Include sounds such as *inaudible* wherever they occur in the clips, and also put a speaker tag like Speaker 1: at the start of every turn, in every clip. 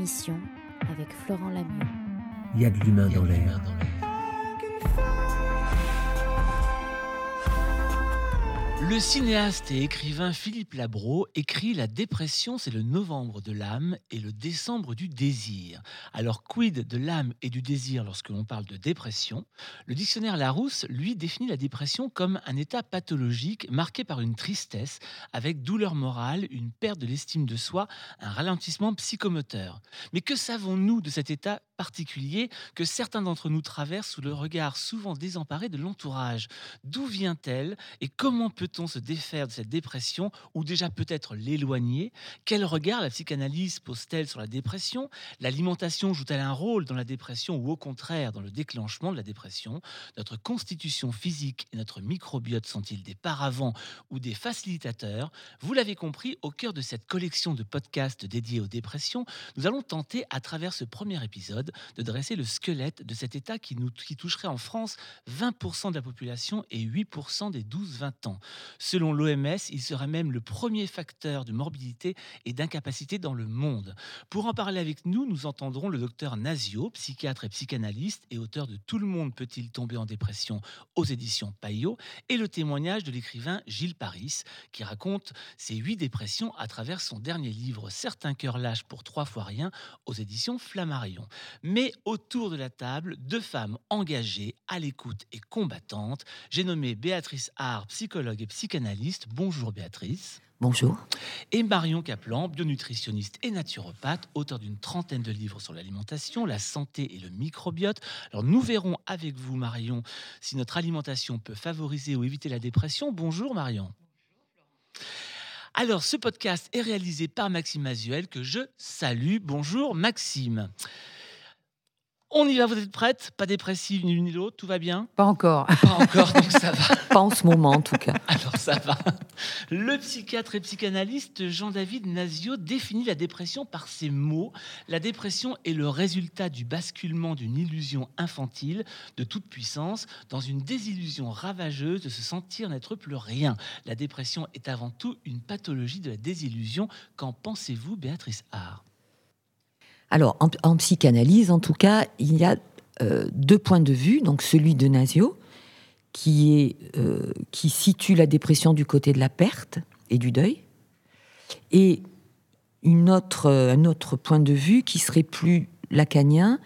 Speaker 1: l'émission avec Florent Lamieux.
Speaker 2: Il y a de l'humain dans l'air.
Speaker 3: Le cinéaste et écrivain Philippe Labro écrit La dépression, c'est le novembre de l'âme et le décembre du désir. Alors, quid de l'âme et du désir lorsque l'on parle de dépression? Le dictionnaire Larousse, lui, définit la dépression comme un état pathologique marqué par une tristesse, avec douleur morale, une perte de l'estime de soi, un ralentissement psychomoteur. Mais que savons-nous de cet état particulier que certains d'entre nous traversent sous le regard souvent désemparé de l'entourage. D'où vient-elle et comment peut-on se défaire de cette dépression ou déjà peut-être l'éloigner? Quel regard la psychanalyse pose-t-elle sur la dépression? L'alimentation joue-t-elle un rôle dans la dépression ou au contraire dans le déclenchement de la dépression? Notre constitution physique et notre microbiote sont-ils des paravents ou des facilitateurs? Vous l'avez compris, au cœur de cette collection de podcasts dédiés aux dépressions, nous allons tenter à travers ce premier épisode de dresser le squelette de cet état qui, toucherait en France 20% de la population et 8% des 12-20 ans. Selon l'OMS, il serait même le premier facteur de morbidité et d'incapacité dans le monde. Pour en parler avec nous, nous entendrons le docteur Nazio, psychiatre et psychanalyste et auteur de Tout le monde peut-il tomber en dépression aux éditions Payot, et le témoignage de l'écrivain Gilles Paris, qui raconte ses huit dépressions à travers son dernier livre Certains cœurs lâches pour trois fois rien aux éditions Flammarion mais autour de la table, deux femmes engagées, à l'écoute et combattantes. J'ai nommé Béatrice Haar, psychologue et psychanalyste. Bonjour Béatrice.
Speaker 4: Bonjour.
Speaker 3: Et Marion Caplan, bionutritionniste et naturopathe, auteur d'une trentaine de livres sur l'alimentation, la santé et le microbiote. Alors nous verrons avec vous, Marion, si notre alimentation peut favoriser ou éviter la dépression. Bonjour Marion. Alors, ce podcast est réalisé par Maxime Mazuel, que je salue. Bonjour Maxime. On y va, vous êtes prête Pas dépressive ni l'une ni l'autre, tout va bien?
Speaker 4: Pas encore.
Speaker 3: Pas encore, donc ça va. *laughs*
Speaker 4: Pas en ce moment, en tout cas.
Speaker 3: Alors ça va. Le psychiatre et psychanalyste Jean-David Nazio définit la dépression par ces mots. La dépression est le résultat du basculement d'une illusion infantile de toute puissance dans une désillusion ravageuse de se sentir n'être plus rien. La dépression est avant tout une pathologie de la désillusion. Qu'en pensez-vous, Béatrice Hart
Speaker 4: alors, en, psychanalyse, en tout cas, il y a euh, deux points de vue. Donc, celui de Nasio, euh, qui situe la dépression du côté de la perte et du deuil, et euh, un autre point de vue qui serait plus lacanien,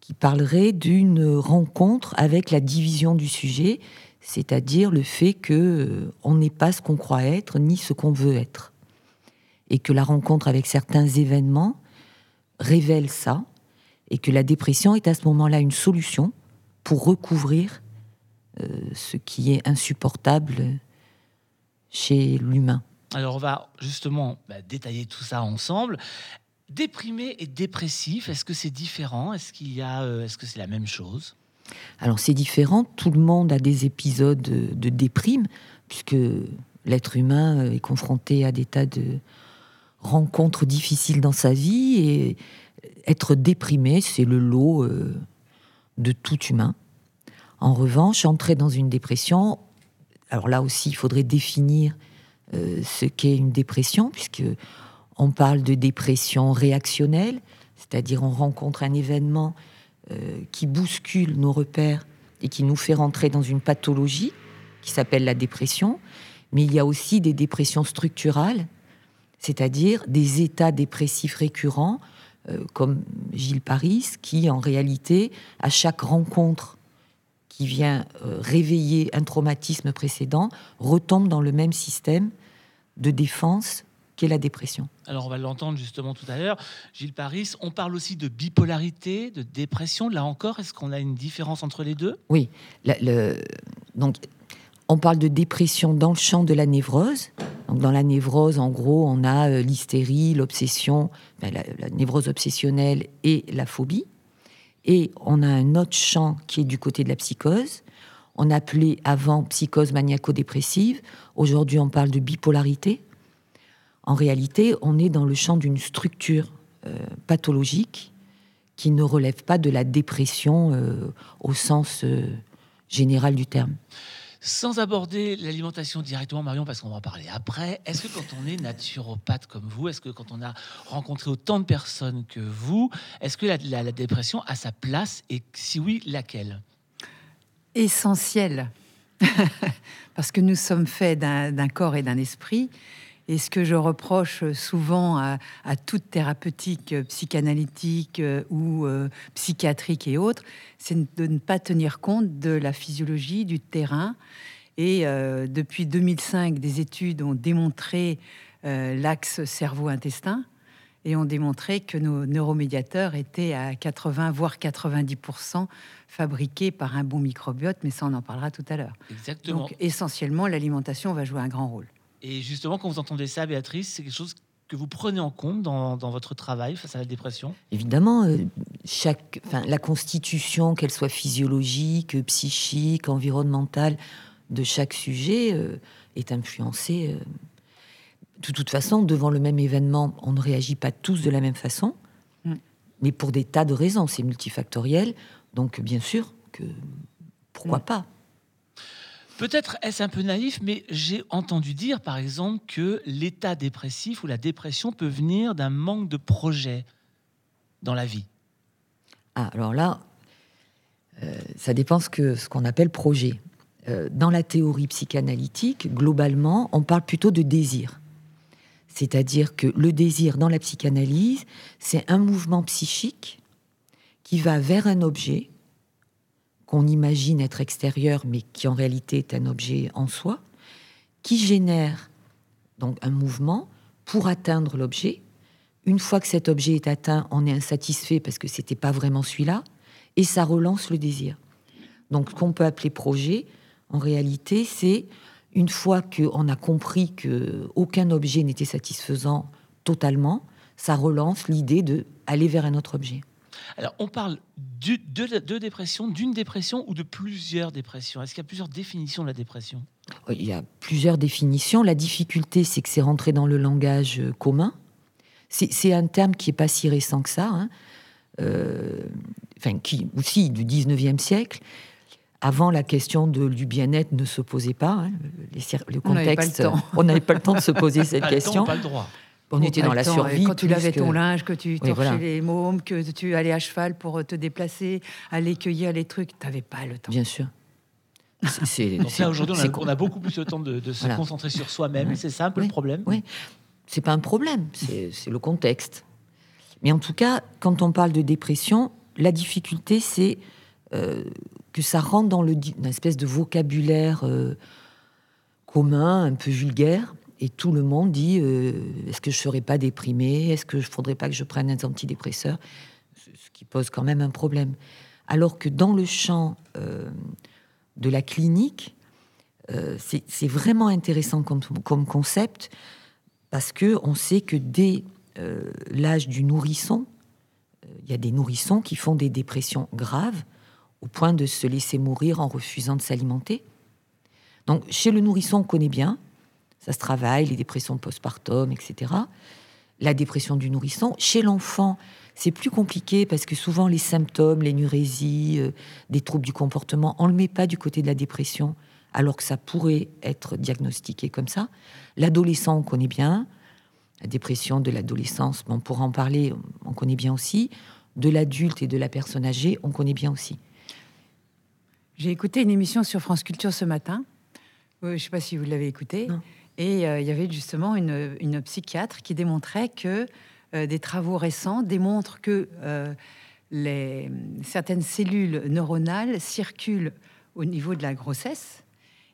Speaker 4: qui parlerait d'une rencontre avec la division du sujet, c'est-à-dire le fait que on n'est pas ce qu'on croit être ni ce qu'on veut être, et que la rencontre avec certains événements révèle ça et que la dépression est à ce moment-là une solution pour recouvrir euh, ce qui est insupportable chez l'humain.
Speaker 3: Alors on va justement bah, détailler tout ça ensemble. Déprimé et dépressif, est-ce que c'est différent? Est-ce qu'il y a, euh, est-ce que c'est la même chose?
Speaker 4: Alors c'est différent. Tout le monde a des épisodes de déprime puisque l'être humain est confronté à des tas de rencontres difficiles dans sa vie et être déprimé, c'est le lot euh, de tout humain. En revanche, entrer dans une dépression, alors là aussi, il faudrait définir euh, ce qu'est une dépression, puisque on parle de dépression réactionnelle, c'est-à-dire on rencontre un événement euh, qui bouscule nos repères et qui nous fait rentrer dans une pathologie qui s'appelle la dépression. Mais il y a aussi des dépressions structurales, c'est-à-dire des états dépressifs récurrents, euh, comme Gilles Paris, qui en réalité, à chaque rencontre qui vient euh, réveiller un traumatisme précédent, retombe dans le même système de défense qu'est la dépression.
Speaker 3: Alors on va l'entendre justement tout à l'heure. Gilles Paris, on parle aussi de bipolarité, de dépression. Là encore, est-ce qu'on a une différence entre les deux?
Speaker 4: Oui. Le, donc on parle de dépression dans le champ de la névrose. Donc dans la névrose, en gros, on a euh, l'hystérie, l'obsession, ben, la, névrose obsessionnelle et la phobie. Et on a un autre champ qui est du côté de la psychose. On appelait avant psychose maniaco-dépressive. Aujourd'hui, on parle de bipolarité. En réalité, on est dans le champ d'une structure euh, pathologique qui ne relève pas de la dépression euh, au sens général du terme.
Speaker 3: Sans aborder l'alimentation directement, Marion, parce qu'on va en parler après, est-ce que quand on est naturopathe comme vous, est-ce que quand on a rencontré autant de personnes que vous, est-ce que la, dépression a sa place et si oui, laquelle?
Speaker 5: Essentielle. *laughs* parce que nous sommes faits d'un corps et d'un esprit et ce que je reproche souvent à, toute thérapeutique psychanalytique euh, ou euh, psychiatrique et autres, c'est de ne pas tenir compte de la physiologie du terrain. Et euh, depuis 2005, des études ont démontré l'axe cerveau-intestin et ont démontré que nos neuromédiateurs étaient à 80 voire 90% fabriqués par un bon microbiote, mais ça on en parlera tout à l'heure.
Speaker 3: Exactement.
Speaker 5: Donc essentiellement l'alimentation va jouer un grand rôle.
Speaker 3: Et justement, quand vous entendez ça, Béatrice, c'est quelque chose que vous prenez en compte dans, votre travail face à la dépression?
Speaker 4: Évidemment, euh, chaque, la constitution, qu'elle soit physiologique, psychique, environnementale, de chaque sujet euh, est influencée. Euh. de toute façon, devant le même événement, on ne réagit pas tous de la même façon, mm. mais pour des tas de raisons, c'est multifactoriel. Donc, bien sûr que pourquoi mm. pas
Speaker 3: Peut-être est-ce un peu naïf, mais j'ai entendu dire, par exemple, que l'état dépressif ou la dépression peut venir d'un manque de projet dans la vie.
Speaker 4: Ah, alors là, euh, ça dépend ce que ce qu'on appelle projet. Euh, dans la théorie psychanalytique, globalement, on parle plutôt de désir. C'est-à-dire que le désir dans la psychanalyse, c'est un mouvement psychique qui va vers un objet qu'on imagine être extérieur, mais qui en réalité est un objet en soi, qui génère donc un mouvement pour atteindre l'objet. Une fois que cet objet est atteint, on est insatisfait parce que c'était pas vraiment celui-là, et ça relance le désir. Donc, ce qu'on peut appeler projet, en réalité, c'est une fois qu'on a compris que aucun objet n'était satisfaisant totalement, ça relance l'idée de aller vers un autre objet.
Speaker 3: Alors, on parle de, dépression, d'une dépression ou de plusieurs dépressions Est-ce qu'il y a plusieurs définitions de la dépression?
Speaker 4: Il y a plusieurs définitions. La difficulté, c'est que c'est rentré dans le langage euh, commun. C'est un terme qui n'est pas si récent que ça, hein. euh, enfin, qui aussi du 19e siècle. Avant, la question de, du bien-être ne se posait pas. Hein. le contexte, on n'avait pas, le temps de se poser *laughs* cette question.
Speaker 3: pas le droit.
Speaker 4: On était dans la survie.
Speaker 5: Quand tu lavais ton linge, que tu torchais les mômes, que tu allais à cheval pour te déplacer, aller cueillir les trucs, tu n'avais pas le temps.
Speaker 4: Bien sûr.
Speaker 3: C'est, Donc là, aujourd'hui, on, a beaucoup plus le temps de, se concentrer sur soi-même. C'est ça un peu le problème
Speaker 4: Oui, c'est pas un problème, c'est, le contexte. Mais en tout cas, quand on parle de dépression, la difficulté, c'est euh, que ça rentre dans le, une espèce de vocabulaire euh, commun, un peu vulgaire, et tout le monde dit euh, est-ce que je ne serais pas déprimé? Est-ce que je faudrait pas que je prenne un antidépresseur? Ce qui pose quand même un problème. Alors que dans le champ euh, de la clinique, euh, c'est vraiment intéressant comme, comme, concept parce que on sait que dès l'âge du nourrisson, il y a des nourrissons qui font des dépressions graves au point de se laisser mourir en refusant de s'alimenter. Donc chez le nourrisson, on connaît bien, ça se travaille, les dépressions postpartum, etc. La dépression du nourrisson. Chez l'enfant, c'est plus compliqué parce que souvent les symptômes, l'énurésie, euh, des troubles du comportement, on ne le met pas du côté de la dépression, alors que ça pourrait être diagnostiqué comme ça. L'adolescent, on connaît bien. La dépression de l'adolescence, on pourra en parler, on connaît bien aussi. De l'adulte et de la personne âgée, on connaît bien aussi.
Speaker 5: J'ai écouté une émission sur France Culture ce matin. Euh, je ne sais pas si vous l'avez écouté. Et euh, il y avait justement une, psychiatre qui démontrait que euh, des travaux récents démontrent que euh, certaines cellules neuronales circulent au niveau de la grossesse.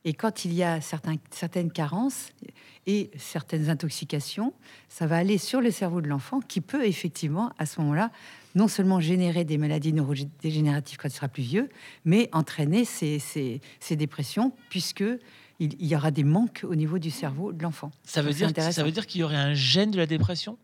Speaker 5: Et quand il y a certaines carences et certaines intoxications, ça va aller sur le cerveau de l'enfant qui peut effectivement, à ce moment-là, non seulement générer des maladies neurodégénératives quand il sera plus vieux, mais entraîner ces, ces dépressions, puisque il, y aura des manques au niveau du cerveau de l'enfant.
Speaker 3: Ça veut dire, ça veut dire qu'il y aurait un gène de la dépression?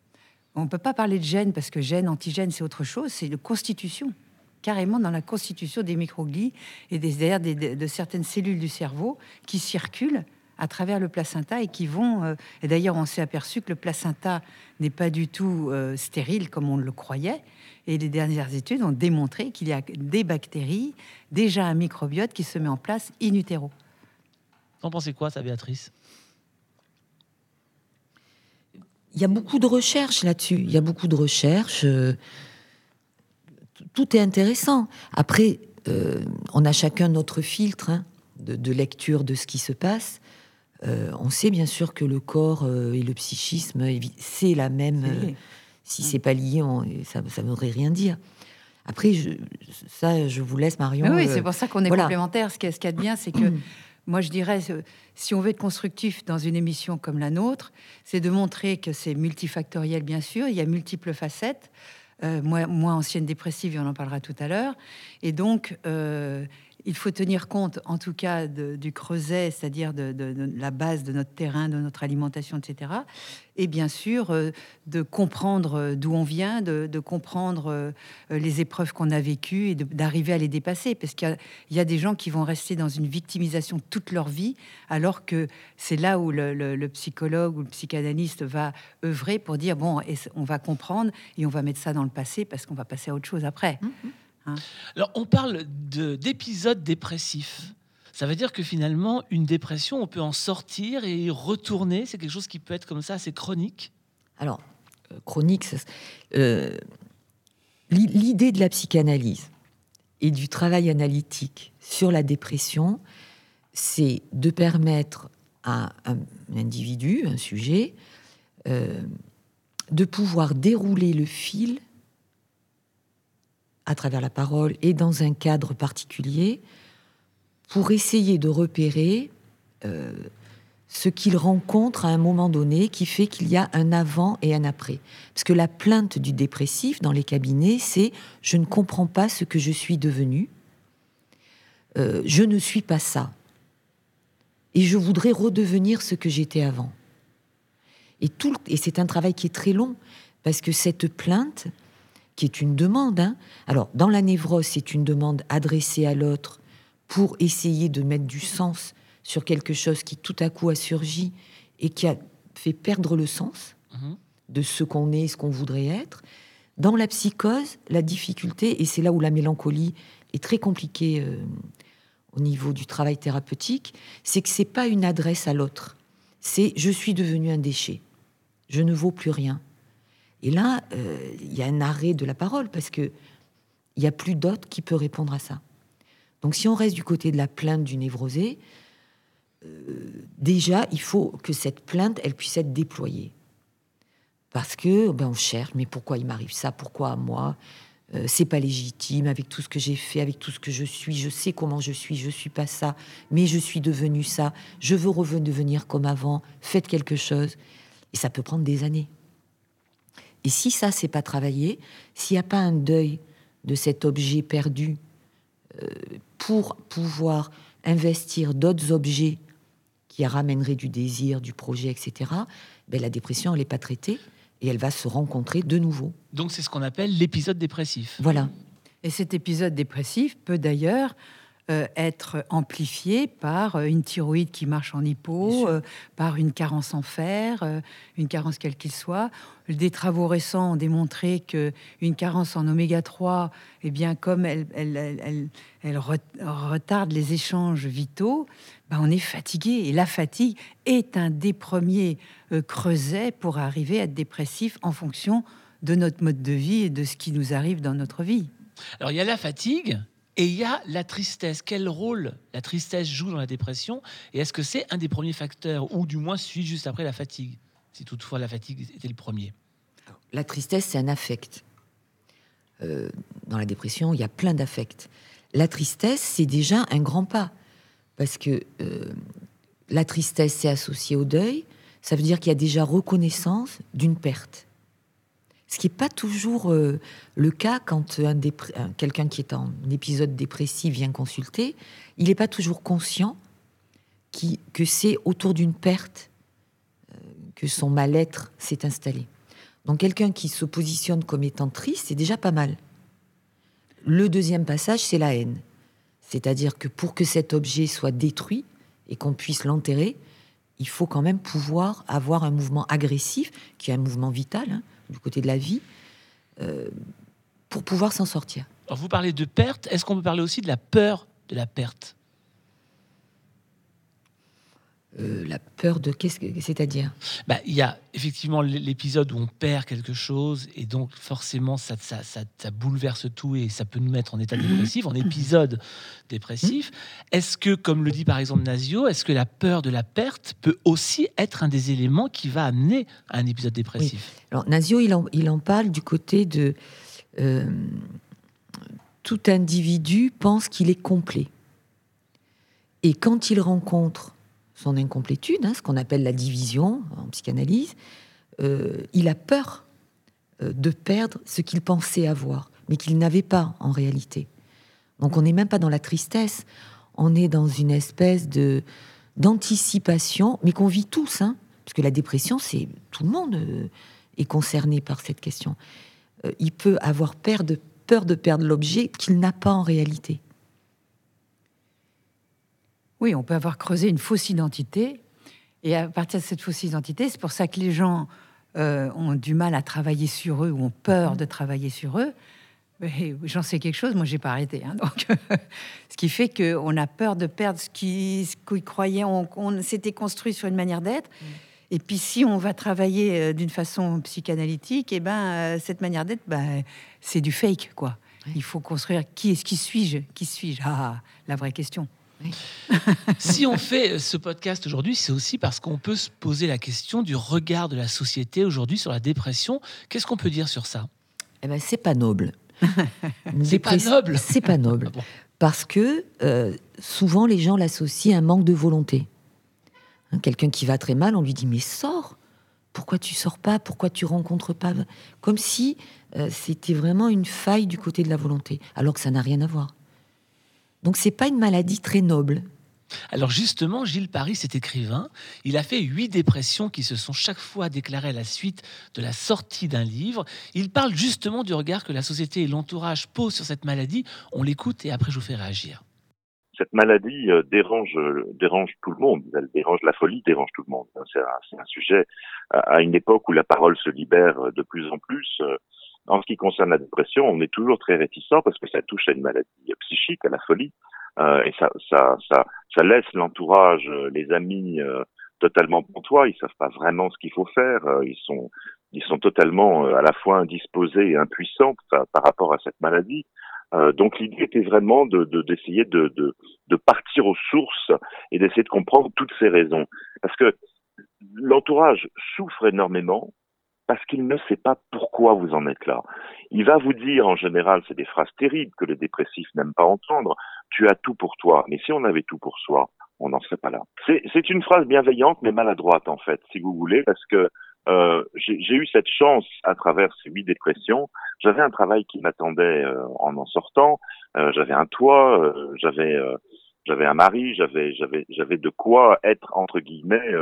Speaker 5: On ne peut pas parler de gène parce que gène, antigène, c'est autre chose. C'est de constitution, carrément dans la constitution des microglies et des, de certaines cellules du cerveau qui circulent à travers le placenta et qui vont. Euh, et d'ailleurs, on s'est aperçu que le placenta n'est pas du tout euh, stérile comme on le croyait. Et les dernières études ont démontré qu'il y a des bactéries, déjà un microbiote qui se met en place in utero.
Speaker 3: T'en pensez quoi, ça, Béatrice?
Speaker 4: Il y a beaucoup de recherches là-dessus. Il y a beaucoup de recherches. Euh, tout est intéressant. Après, euh, on a chacun notre filtre hein, de, lecture de ce qui se passe. Euh, on sait bien sûr que le corps et le psychisme, c'est la même. si c'est pas lié, ça ne voudrait rien dire. Après, ça, je vous laisse, Marion.
Speaker 5: Oui, c'est pour ça qu'on est complémentaires. Ce qui est, ce est bien, c'est que *clears throat* moi, je dirais, si on veut être constructif dans une émission comme la nôtre, c'est de montrer que c'est multifactoriel, bien sûr, il y a multiples facettes. Euh, moi, moi, ancienne dépressive, et on en parlera tout à l'heure. Et donc, euh, il faut tenir compte, en tout cas, du creuset, c'est-à-dire de, la base de notre terrain, de notre alimentation, etc. Et bien sûr, euh, de comprendre euh, d'où on vient, de, comprendre euh, les épreuves qu'on a vécues et d'arriver à les dépasser. Parce qu'il y, a des gens qui vont rester dans une victimisation toute leur vie, alors que c'est là où le, psychologue ou le psychanalyste va œuvrer pour dire, bon, on va comprendre et on va mettre ça dans le passé parce qu'on va passer à autre chose après. Mmh, mmh.
Speaker 3: Hein. Alors, on parle d'épisodes dépressifs. Ça veut dire que finalement, une dépression, on peut en sortir et y retourner. C'est quelque chose qui peut être comme ça, assez chronique.
Speaker 4: Alors, euh, chronique, euh, l'idée de la psychanalyse et du travail analytique sur la dépression, c'est de permettre à un individu, un sujet, euh, de pouvoir dérouler le fil à travers la parole et dans un cadre particulier pour essayer de repérer euh, ce qu'il rencontre à un moment donné qui fait qu'il y a un avant et un après. Parce que la plainte du dépressif dans les cabinets, c'est je ne comprends pas ce que je suis devenu, euh, je ne suis pas ça, et je voudrais redevenir ce que j'étais avant. Et, et c'est un travail qui est très long, parce que cette plainte, qui est une demande. Hein. Alors, dans la névrose, c'est une demande adressée à l'autre pour essayer de mettre du sens sur quelque chose qui tout à coup a surgi et qui a fait perdre le sens mhm. de ce qu'on est, ce qu'on voudrait être. Dans la psychose, la difficulté, et c'est là où la mélancolie est très compliquée euh, au niveau du travail thérapeutique, c'est que c'est pas une adresse à l'autre. C'est je suis devenu un déchet, je ne vaux plus rien, et là, euh, il y a un arrêt de la parole parce que il n'y a plus d'autre qui peut répondre à ça. Donc, si on reste du côté de la plainte du névrosé, euh, déjà, il faut que cette plainte, elle puisse être déployée. Parce que, ben, on cherche, mais pourquoi il m'arrive ça? Pourquoi à moi? Euh, C'est pas légitime avec tout ce que j'ai fait, avec tout ce que je suis. Je sais comment je suis, je suis pas ça, mais je suis devenu ça. Je veux revenir comme avant. Faites quelque chose. Et ça peut prendre des années. Et si ça, c'est pas travaillé, s'il n'y a pas un deuil de cet objet perdu euh, pour pouvoir investir d'autres objets qui ramèneraient du désir, du projet, etc., ben, la dépression, elle n'est pas traitée et elle va se rencontrer de nouveau.
Speaker 3: Donc c'est ce qu'on appelle l'épisode dépressif.
Speaker 4: Voilà.
Speaker 5: Et cet épisode dépressif peut d'ailleurs euh, être amplifié par euh, une thyroïde qui marche en hypo, euh, par une carence en fer, une carence quelle qu'il soit. Des travaux récents ont démontré que une carence en oméga 3, eh bien, comme elle, elle, elle, retarde les échanges vitaux, ben on est fatigué. Et la fatigue est un des premiers creusets pour arriver à être dépressif en fonction de notre mode de vie et de ce qui nous arrive dans notre vie.
Speaker 3: Alors il y a la fatigue, et il y a la tristesse. Quel rôle la tristesse joue dans la dépression Et est-ce que c'est un des premiers facteurs, ou du moins suit juste après la fatigue, si toutefois la fatigue était le premier?
Speaker 4: La tristesse, c'est un affect. Euh, dans la dépression, il y a plein d'affects. La tristesse, c'est déjà un grand pas, parce que euh, la tristesse, c'est associé au deuil. Ça veut dire qu'il y a déjà reconnaissance d'une perte. Ce qui n'est pas toujours euh, le cas quand un quelqu'un qui est en épisode dépressif vient consulter. Il n'est pas toujours conscient que c'est autour d'une perte euh, que son mal-être s'est installé. Donc quelqu'un qui se positionne comme étant triste, c'est déjà pas mal. Le deuxième passage, c'est la haine. C'est-à-dire que pour que cet objet soit détruit et qu'on puisse l'enterrer, il faut quand même pouvoir avoir un mouvement agressif, qui est un mouvement vital, hein, du côté de la vie, euh, pour pouvoir s'en sortir.
Speaker 3: vous parlez de perte, est-ce qu'on peut parler aussi de la peur de la perte?
Speaker 4: Euh, la peur de qu'est-ce que c'est-à-dire?
Speaker 3: Bah, Il y a effectivement l'épisode où on perd quelque chose et donc forcément ça, ça, ça, bouleverse tout et ça peut nous mettre en état dépressif, en épisode dépressif. Est-ce que, comme le dit par exemple Nasio, est-ce que la peur de la perte peut aussi être un des éléments qui va amener à un épisode dépressif?
Speaker 4: Alors Nasio, il en, il en, parle du côté de euh, tout individu pense qu'il est complet. Et quand il rencontre son incomplétude, hein, ce qu'on appelle la division en psychanalyse, euh, il a peur euh, de perdre ce qu'il pensait avoir, mais qu'il n'avait pas en réalité. Donc on n'est même pas dans la tristesse, on est dans une espèce de d'anticipation, mais qu'on vit tous, hein, parce que la dépression, c'est tout le monde euh, est concerné par cette question. il peut avoir peur de, peur de perdre l'objet qu'il n'a pas en réalité.
Speaker 5: Oui, on peut avoir creusé une fausse identité. Et à partir de cette fausse identité, c'est pour ça que les gens euh, ont du mal à travailler sur eux ou ont peur de travailler sur eux. J'en sais quelque chose, moi j'ai pas arrêté. Hein, donc, *laughs* ce qui fait qu'on a peur de perdre ce qu'ils croyaient, on, s'était construit sur une manière d'être. Mm. Et puis si on va travailler euh, d'une façon psychanalytique, et eh ben euh, cette manière d'être, ben, c'est du fake quoi. Il faut construire qui est-ce qui suis-je, qui suis-je? Ah, la vraie question *laughs*
Speaker 3: si on fait ce podcast aujourd'hui, c'est aussi parce qu'on peut se poser la question du regard de la société aujourd'hui sur la dépression. Qu'est-ce qu'on peut dire sur ça?
Speaker 4: Eh ben, c'est pas noble. *laughs*
Speaker 3: c'est pas noble. *laughs*
Speaker 4: C'est pas noble. Ah parce que euh, souvent les gens l'associent à un manque de volonté. Hein, quelqu'un qui va très mal, on lui dit mais sors. Pourquoi tu sors pas? Pourquoi tu rencontres pas? Comme si euh, c'était vraiment une faille du côté de la volonté, alors que ça n'a rien à voir. Donc c'est pas une maladie très noble.
Speaker 3: Alors justement, Gilles Paris, cet écrivain, il a fait huit dépressions qui se sont chaque fois déclarées à la suite de la sortie d'un livre. Il parle justement du regard que la société et l'entourage posent sur cette maladie. On l'écoute et après je vous fais réagir.
Speaker 6: Cette maladie euh, dérange, euh, dérange tout le monde. Elle dérange la folie, dérange tout le monde. C'est un, un, sujet à une époque où la parole se libère de plus en plus. Euh, en ce qui concerne la dépression, on est toujours très réticent parce que ça touche à une maladie psychique, à la folie, euh, et ça, ça, ça, ça laisse l'entourage, euh, les amis euh, totalement pantois. Ils savent pas vraiment ce qu'il faut faire. Euh, ils sont, ils sont totalement à la fois indisposés et impuissants par rapport à cette maladie. donc l'idée était vraiment de d'essayer de, de, de, partir aux sources et d'essayer de comprendre toutes ces raisons, parce que l'entourage souffre énormément parce qu'il ne sait pas pourquoi vous en êtes là. Il va vous dire, en général, c'est des phrases terribles que les dépressifs n'aiment pas entendre, tu as tout pour toi. Mais si on avait tout pour soi, on n'en serait pas là. C'est une phrase bienveillante, mais maladroite, en fait, si vous voulez, parce que euh, j'ai eu cette chance à travers ces huit dépressions. J'avais un travail qui m'attendait euh, en en sortant. Euh, j'avais un toit, j'avais un mari, j'avais j'avais de quoi être entre guillemets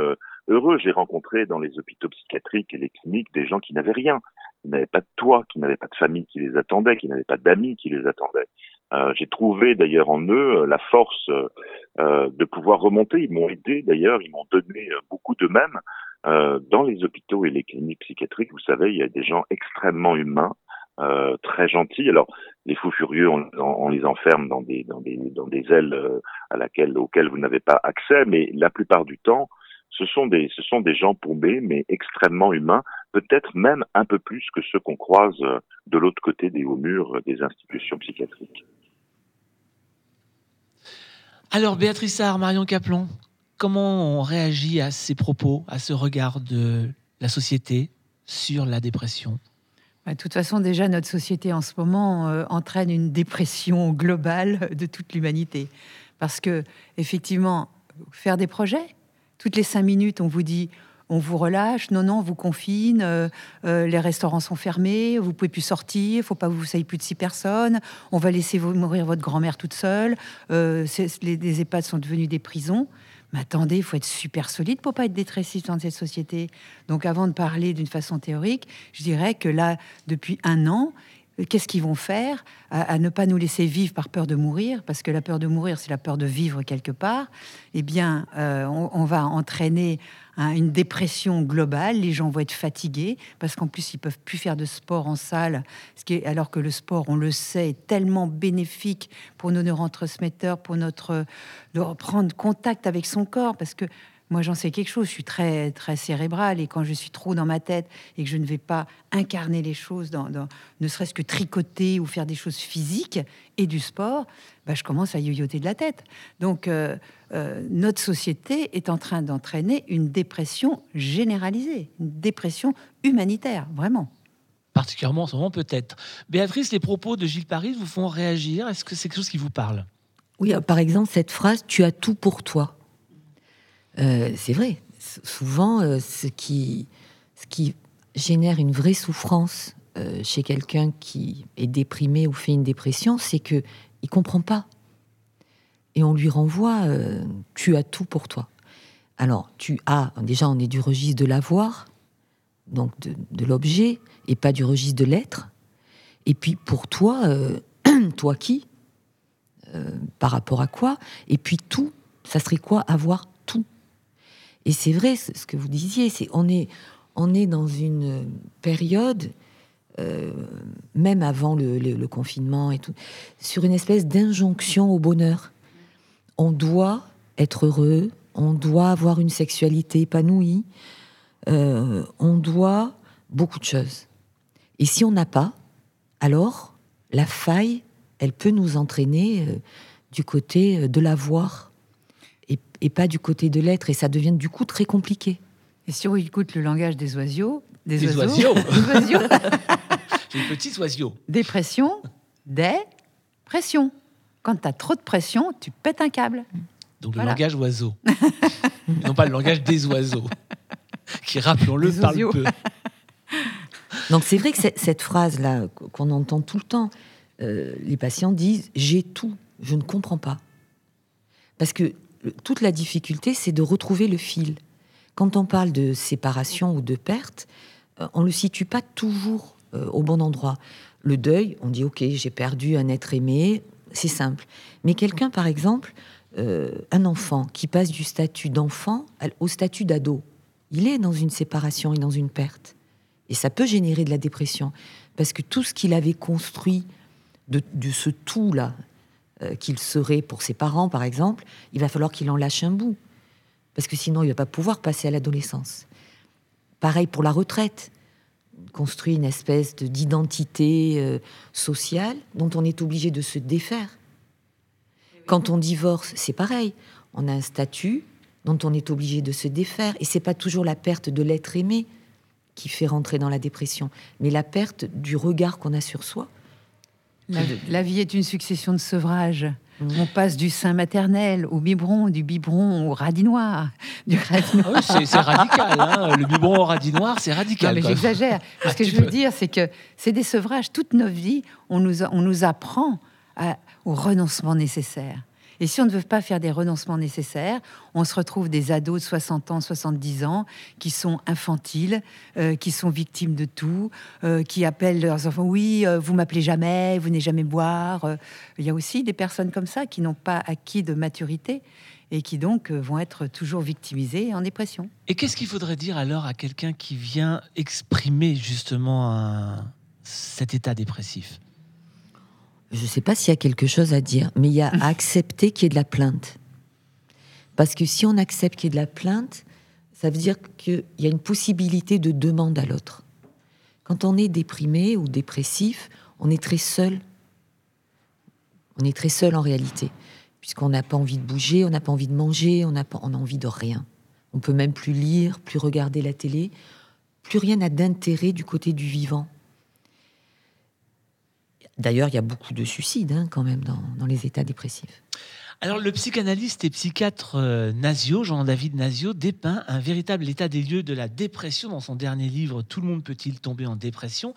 Speaker 6: heureux. J'ai rencontré dans les hôpitaux psychiatriques et les cliniques des gens qui n'avaient rien, qui n'avaient pas de toit, qui n'avaient pas de famille qui les attendait, qui n'avaient pas d'amis qui les attendaient. Euh, j'ai trouvé d'ailleurs en eux euh, la force euh, de pouvoir remonter. Ils m'ont aidé d'ailleurs, ils m'ont donné beaucoup d'eux-mêmes. dans les hôpitaux et les cliniques psychiatriques, vous savez, il y a des gens extrêmement humains, très gentils. Alors, les fous furieux, on, les enferme dans des dans des dans des ailes à laquelle auxquelles vous n'avez pas accès, mais la plupart du temps, ce sont des, ce sont des gens paumés, mais extrêmement humains, peut-être même un peu plus que ceux qu'on croise euh, de l'autre côté des hauts murs euh, des institutions psychiatriques.
Speaker 3: Alors, Béatrice Sarr, Marion Caplon, comment on réagit à ces propos, à ce regard de la société sur la dépression?
Speaker 5: Bah, de toute façon, déjà, notre société en ce moment euh, entraîne une dépression globale de toute l'humanité. Parce que, effectivement, faire des projets, toutes les cinq minutes, on vous dit on vous relâche, non, non, on vous confine, euh, euh, les restaurants sont fermés, vous pouvez plus sortir, il faut pas que vous soyez plus de six personnes, on va laisser mourir votre grand-mère toute seule, euh, les, les, EHPAD sont devenus des prisons. Mais attendez, il faut être super solide pour pas être détressif dans cette société. Donc avant de parler d'une façon théorique, je dirais que là, depuis un an, qu'est-ce qu'ils vont faire à, ne pas nous laisser vivre par peur de mourir, parce que la peur de mourir, c'est la peur de vivre quelque part. Eh bien, euh, on, va entraîner une dépression globale. Les gens vont être fatigués parce qu'en plus, ils peuvent plus faire de sport en salle, ce qui est, alors que le sport, on le sait, est tellement bénéfique pour nos neurotransmetteurs, pour notre de reprendre contact avec son corps, parce que moi j'en sais quelque chose, je suis très très cérébrale et quand je suis trop dans ma tête et que je ne vais pas incarner les choses, dans, ne serait-ce que tricoter ou faire des choses physiques et du sport, bah, je commence à yoyoter de la tête. Donc euh, euh, notre société est en train d'entraîner une dépression généralisée, une dépression humanitaire, vraiment
Speaker 3: particulièrement en ce moment peut-être. Béatrice, les propos de Gilles Paris vous font réagir Est-ce que c'est quelque chose qui vous parle?
Speaker 4: Oui, par exemple, cette phrase Tu as tout pour toi. Euh, c'est vrai. Souvent, euh, ce, qui, génère une vraie souffrance euh, chez quelqu'un qui est déprimé ou fait une dépression, c'est que il comprend pas. Et on lui renvoie Tu as tout pour toi. Alors, tu as, déjà, on est du registre de l'avoir, donc de l'objet, et pas du registre de l'être. Et puis, pour toi, *clears throat* toi qui Par rapport à quoi? Et puis, tout, ça serait quoi Avoir et c'est vrai ce que vous disiez, c'est on est on est dans une période, euh, même avant le, confinement et tout, sur une espèce d'injonction au bonheur. On doit être heureux, on doit avoir une sexualité épanouie, euh, on doit beaucoup de choses. Et si on n'a pas, alors la faille, elle peut nous entraîner euh, du côté de l'avoir et, pas du côté de l'être, et ça devient du coup très compliqué.
Speaker 5: Et si on écoute le langage des oiseaux,
Speaker 3: des,
Speaker 5: des
Speaker 3: oiseaux, *laughs*
Speaker 5: des oiseaux.
Speaker 3: des petits oiseaux.
Speaker 5: Dépression, des pressions. Quand tu as trop de pression, tu pètes un câble.
Speaker 3: Donc le langage oiseau, *laughs* non pas le langage des oiseaux, *laughs* qui, rappelons-le, parle peu.
Speaker 4: Donc c'est vrai que cette phrase-là qu'on entend tout le temps, euh, les patients disent j'ai tout, je ne comprends pas. Parce que toute la difficulté, c'est de retrouver le fil. Quand on parle de séparation ou de perte, euh, on ne le situe pas toujours euh, au bon endroit. Le deuil, on dit ok, j'ai perdu un être aimé, c'est simple. Mais quelqu'un, par exemple, euh, un enfant qui passe du statut d'enfant au statut d'ado, il est dans une séparation et dans une perte. Et ça peut générer de la dépression. Parce que tout ce qu'il avait construit de, de ce tout-là, euh, qu'il serait pour ses parents, par exemple, il va falloir qu'il en lâche un bout. Parce que sinon, il ne va pas pouvoir passer à l'adolescence. Pareil pour la retraite. Construit une espèce d'identité euh, sociale dont on est obligé de se défaire. Quand on divorce, c'est pareil. On a un statut dont on est obligé de se défaire. Et c'est pas toujours la perte de l'être aimé qui fait rentrer dans la dépression, mais la perte du regard qu'on a sur soi
Speaker 5: la, vie est une succession de sevrages. On passe du sein maternel au biberon, du biberon au radis noir. Du
Speaker 3: ah c'est radical, hein. le biberon au radis noir, c'est radical.
Speaker 5: mais j'exagère. *laughs* Ce que je veux dire, c'est que c'est des sevrages. Toute nos vies, on nous, on nous apprend au renoncement nécessaire. Et si on ne veut pas faire des renoncements nécessaires, on se retrouve des ados de 60 ans, 70 ans, qui sont infantiles, euh, qui sont victimes de tout, euh, qui appellent leurs enfants, oui, euh, vous m'appelez jamais, vous n'êtes jamais boire. Il y a aussi des personnes comme ça qui n'ont pas acquis de maturité et qui donc vont être toujours victimisées en dépression.
Speaker 3: Et qu'est-ce qu'il faudrait dire alors à quelqu'un qui vient exprimer justement cet état dépressif?
Speaker 4: Je ne sais pas s'il y a quelque chose à dire, mais il y a à *laughs* accepter qu'il y ait de la plainte. Parce que si on accepte qu'il y ait de la plainte, ça veut dire qu'il y a une possibilité de demande à l'autre. Quand on est déprimé ou dépressif, on est très seul. On est très seul en réalité, puisqu'on n'a pas envie de bouger, on n'a pas envie de manger, on n'a pas on a envie de rien. On peut même plus lire, plus regarder la télé, plus rien n'a d'intérêt du côté du vivant. D'ailleurs, il y a beaucoup de suicides hein, quand même dans, les états dépressifs.
Speaker 3: Alors, le psychanalyste et psychiatre euh, Nazio, Jean-David Nazio, dépeint un véritable état des lieux de la dépression. Dans son dernier livre Tout le monde peut-il tomber en dépression?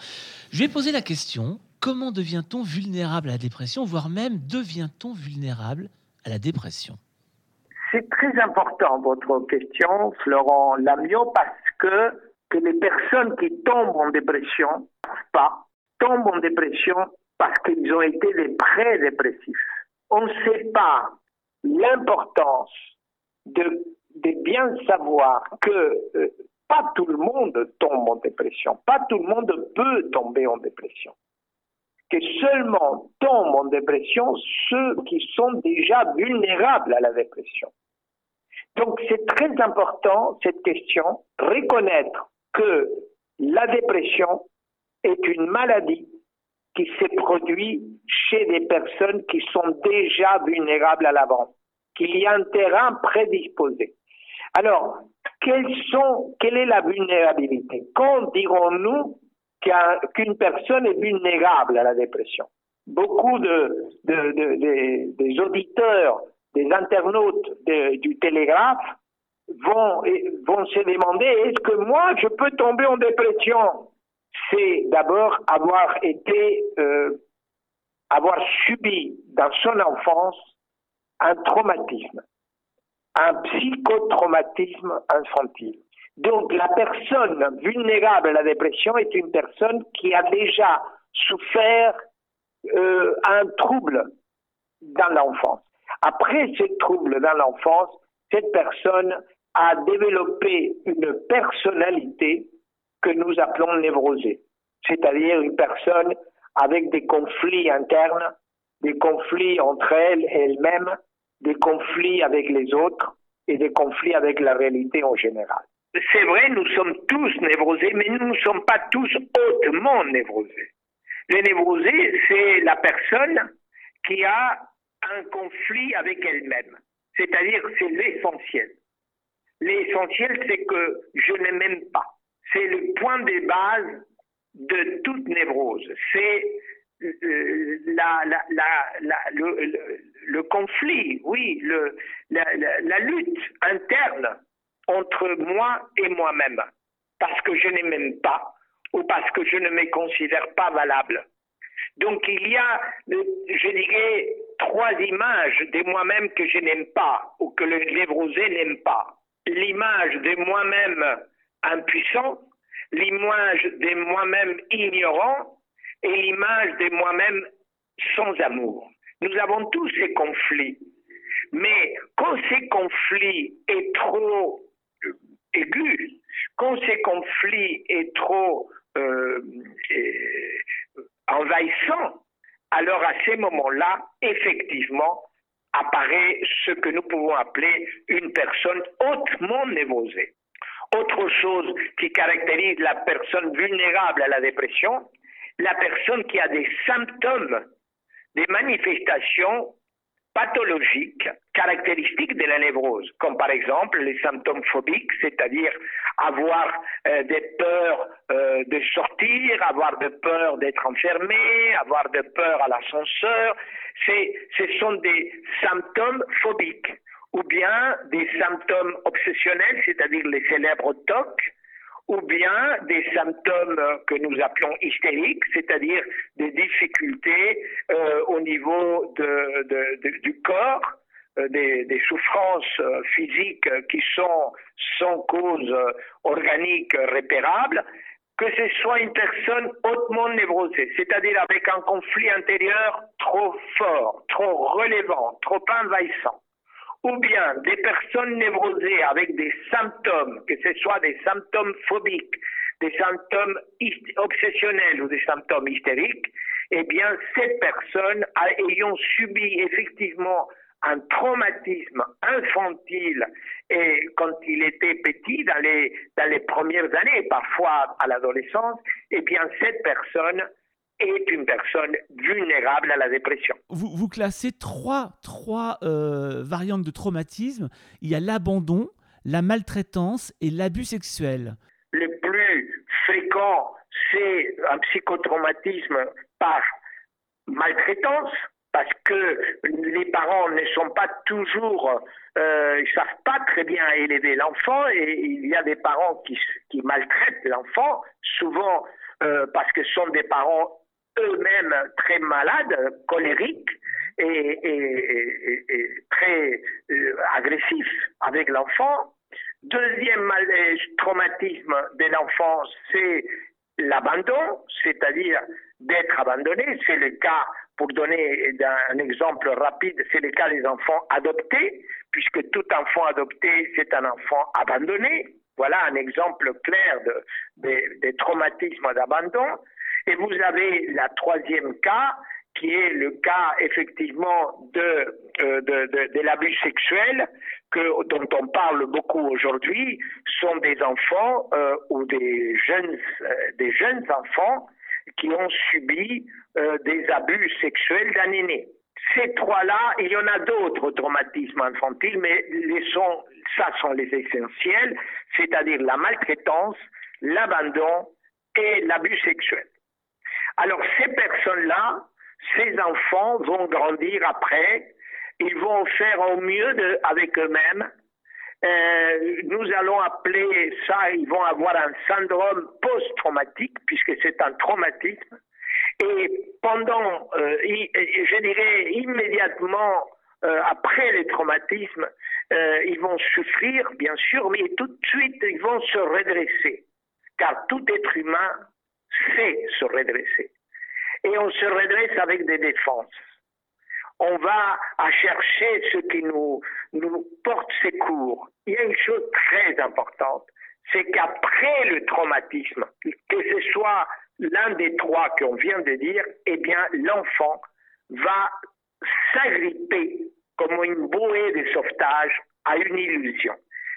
Speaker 3: Je lui ai posé la question comment devient-on vulnérable à la dépression, voire même devient-on vulnérable à la dépression?
Speaker 7: C'est très important votre question, Florent Lamiot, parce que, que les personnes qui tombent en dépression, pas, tombent en dépression parce qu'ils ont été des pré-dépressifs. On ne sait pas l'importance de, bien savoir que euh, pas tout le monde tombe en dépression, pas tout le monde peut tomber en dépression, que seulement tombent en dépression ceux qui sont déjà vulnérables à la dépression. Donc c'est très important cette question, reconnaître que la dépression est une maladie qui s'est produite chez des personnes qui sont déjà vulnérables à l'avance, qu'il y a un terrain prédisposé. Alors, sont, quelle est la vulnérabilité? Quand dirons-nous qu'une personne est vulnérable à la dépression? Beaucoup de, des auditeurs, des internautes du télégraphe vont, vont se demander est-ce que moi je peux tomber en dépression? C'est d'abord avoir été, euh, avoir subi dans son enfance un traumatisme un psychotraumatisme infantile. Donc la personne vulnérable à la dépression est une personne qui a déjà souffert euh, un trouble dans l'enfance. Après ce trouble dans l'enfance, cette personne a développé une personnalité que nous appelons névrosée, c'est-à-dire une personne avec des conflits internes, des conflits entre elle et elle-même, des conflits avec les autres et des conflits avec la réalité en général. C'est vrai, nous sommes tous névrosés, mais nous ne sommes pas tous hautement névrosés. Le névrosé, c'est la personne qui a un conflit avec elle-même. C'est-à-dire, c'est l'essentiel. L'essentiel, c'est que je ne m'aime pas. C'est le point de base de toute névrose. C'est euh, le, conflit, oui, la, lutte interne entre moi et moi-même, parce que je ne m'aime pas ou parce que je ne me considère pas valable. Donc il y a, je dirais, trois images de moi-même que je n'aime pas ou que le névrosé n'aime pas. L'image de moi-même impuissant, l'image de moi-même ignorant et l'image de moi-même sans amour. Nous avons tous ces conflits. Mais quand ces conflits est trop euh, aigus, quand ces conflits est trop euh, envahissant, alors à ces moments-là, effectivement, apparaît ce que nous pouvons appeler une personne hautement névrosée. Autre chose qui caractérise la personne vulnérable à la dépression, la personne qui a des symptômes, des manifestations pathologiques caractéristiques de la névrose, comme par exemple les symptômes phobiques, c'est-à-dire avoir euh, des peurs euh, de sortir, avoir de peur d'être enfermé, avoir de peur à l'ascenseur, ce sont des symptômes phobiques, ou bien des symptômes obsessionnels, c'est-à-dire les célèbres TOC, ou bien des symptômes que nous appelons hystériques, c'est-à-dire des difficultés euh, au niveau du corps, euh, des, souffrances euh, physiques qui sont sans cause organique repérable, que ce soit une personne hautement névrosée, c'est-à-dire avec un conflit intérieur trop fort, trop relevant, trop envahissant ou bien des personnes névrosées avec des symptômes, que ce soit des symptômes phobiques, des symptômes obsessionnels ou des symptômes hystériques, eh bien, cette personne, ayant subi effectivement un traumatisme infantile et quand il était petit, dans les, dans les premières années, parfois à l'adolescence, eh bien, cette personne est une personne vulnérable à la dépression.
Speaker 3: Vous, vous classez trois, trois euh, variantes de traumatisme. Il y a l'abandon, la maltraitance et l'abus sexuel.
Speaker 7: Le plus fréquent, c'est un psychotraumatisme par maltraitance, parce que les parents ne sont pas toujours, euh, ils savent pas très bien élever l'enfant et il y a des parents qui, qui maltraitent l'enfant, souvent euh, parce que ce sont des parents eux-mêmes très malades, colériques et, très euh, agressifs avec l'enfant. Deuxième malaise, traumatisme de l'enfance, c'est l'abandon, c'est-à-dire d'être abandonné. C'est le cas, pour donner un exemple rapide, c'est le cas des enfants adoptés, puisque tout enfant adopté, c'est un enfant abandonné. Voilà un exemple clair de, de traumatisme d'abandon. Et vous avez la troisième cas qui est le cas effectivement de, euh, de, de, de l'abus sexuel que, dont on parle beaucoup aujourd'hui, sont des enfants euh, ou des jeunes, euh, des jeunes enfants qui ont subi euh, des abus sexuels d'un aîné. Ces trois-là, il y en a d'autres traumatismes infantiles, mais les sont, ça sont les essentiels, c'est-à-dire la maltraitance, l'abandon et l'abus sexuel. Alors ces personnes-là, ces enfants vont grandir après, ils vont faire au mieux de, avec eux-mêmes. Euh, nous allons appeler ça, ils vont avoir un syndrome post-traumatique, puisque c'est un traumatisme. Et pendant, euh, je dirais immédiatement euh, après les traumatismes, euh, ils vont souffrir, bien sûr, mais tout de suite, ils vont se redresser. Car tout être humain sait se redresser et on se redresse avec des défenses. On va chercher ce qui nous, nous porte secours. Il y a une chose très importante, c'est qu'après le traumatisme, que ce soit l'un des trois qu'on vient de dire, eh bien, l'enfant va s'agripper comme une bouée de sauvetage à une illusion.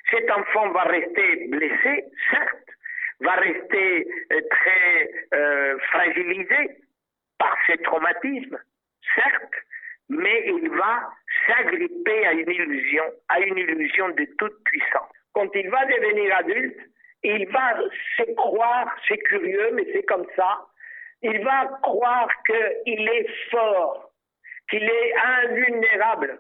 Speaker 7: Cet enfant va rester blessé, certes, va rester euh, très euh, fragilisé, par ces traumatismes, certes, mais il va s'agripper à une illusion, à une illusion de toute puissance. Quand il va devenir adulte, il va se croire, c'est curieux, mais c'est comme ça, il va croire qu'il est fort, qu'il est invulnérable,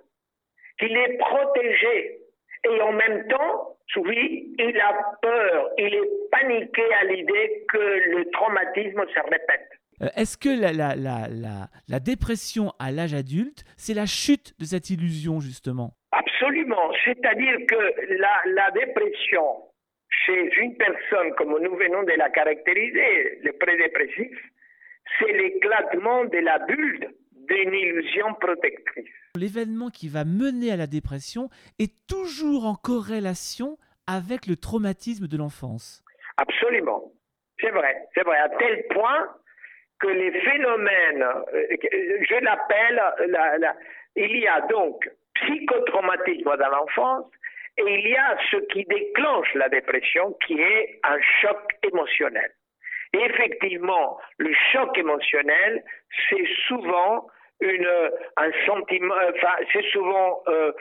Speaker 7: qu'il est protégé. Et en même temps, oui, il a peur, il est paniqué à l'idée que le traumatisme se répète.
Speaker 3: Euh, est-ce que la, dépression à l'âge adulte, c'est la chute de cette illusion, justement?
Speaker 7: Absolument. C'est-à-dire que la, dépression chez une personne, comme nous venons de la caractériser, le prédépressif, c'est l'éclatement de la bulle d'une illusion protectrice.
Speaker 3: L'événement qui va mener à la dépression est toujours en corrélation avec le traumatisme de l'enfance.
Speaker 7: Absolument. C'est vrai. C'est vrai. À tel point que les phénomènes, euh, je l'appelle, la, il y a donc psychotraumatisme dans l'enfance et il y a ce qui déclenche la dépression qui est un choc émotionnel. Et effectivement, le choc émotionnel, c'est souvent une, un sentiment, enfin, c'est souvent euh,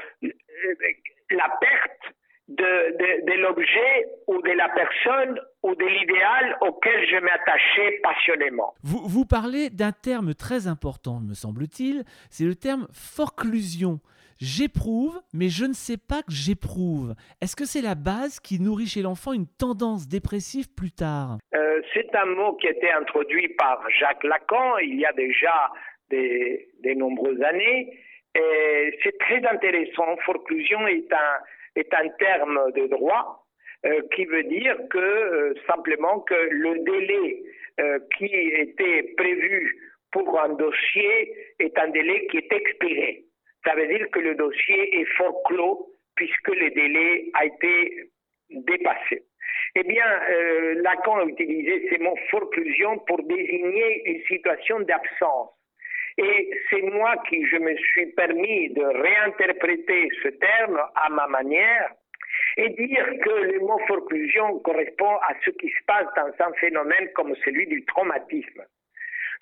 Speaker 7: la perte de, de, de l'objet ou de la personne ou de l'idéal auquel je m'attachais passionnément.
Speaker 3: Vous, vous parlez d'un terme très important, me semble-t-il, c'est le terme forclusion. J'éprouve, mais je ne sais pas que j'éprouve. Est-ce que c'est la base qui nourrit chez l'enfant une tendance dépressive plus tard?
Speaker 7: Euh, C'est un mot qui a été introduit par Jacques Lacan il y a déjà des, nombreuses années. C'est très intéressant. Forclusion est un, est un terme de droit euh, qui veut dire que euh, simplement que le délai euh, qui était prévu pour un dossier est un délai qui est expiré. Ça veut dire que le dossier est fort clos puisque le délai a été dépassé. Eh bien, Lacan a utilisé ces mots forclusion pour désigner une situation d'absence. Et c'est moi qui je me suis permis de réinterpréter ce terme à ma manière et dire que le mot forclusion correspond à ce qui se passe dans un phénomène comme celui du traumatisme.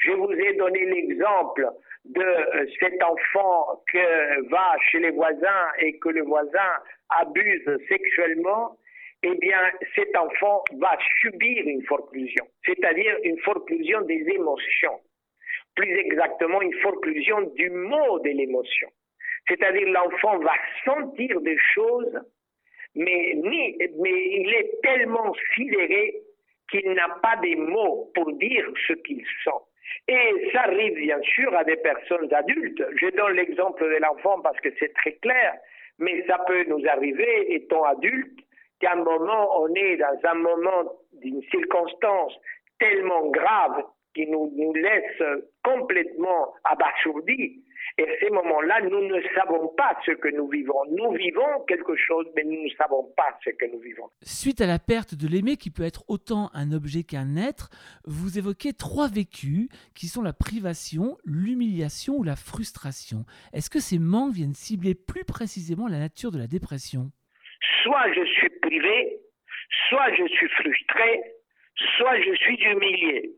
Speaker 7: Je vous ai donné l'exemple de euh, cet enfant qui va chez les voisins et que le voisin abuse sexuellement, eh bien, cet enfant va subir une forclusion, c'est-à-dire une forclusion des émotions plus exactement une forclusion du mot de l'émotion. C'est-à-dire l'enfant va sentir des choses, mais, mais il est tellement sidéré qu'il n'a pas des mots pour dire ce qu'il sent. Et ça arrive bien sûr à des personnes adultes. Je donne l'exemple de l'enfant parce que c'est très clair, mais ça peut nous arriver, étant adulte, qu'à un moment, on est dans un moment d'une circonstance tellement grave qui nous, nous laisse complètement abasourdis. Et à ces moments-là, nous ne savons pas ce que nous vivons. Nous vivons quelque chose, mais nous ne savons pas ce que nous vivons.
Speaker 3: Suite à la perte de l'aimer, qui peut être autant un objet qu'un être, vous évoquez trois vécus qui sont la privation, l'humiliation ou la frustration. Est-ce que ces manques viennent cibler plus précisément la nature de la dépression?
Speaker 7: Soit je suis privé, soit je suis frustré, soit je suis humilié.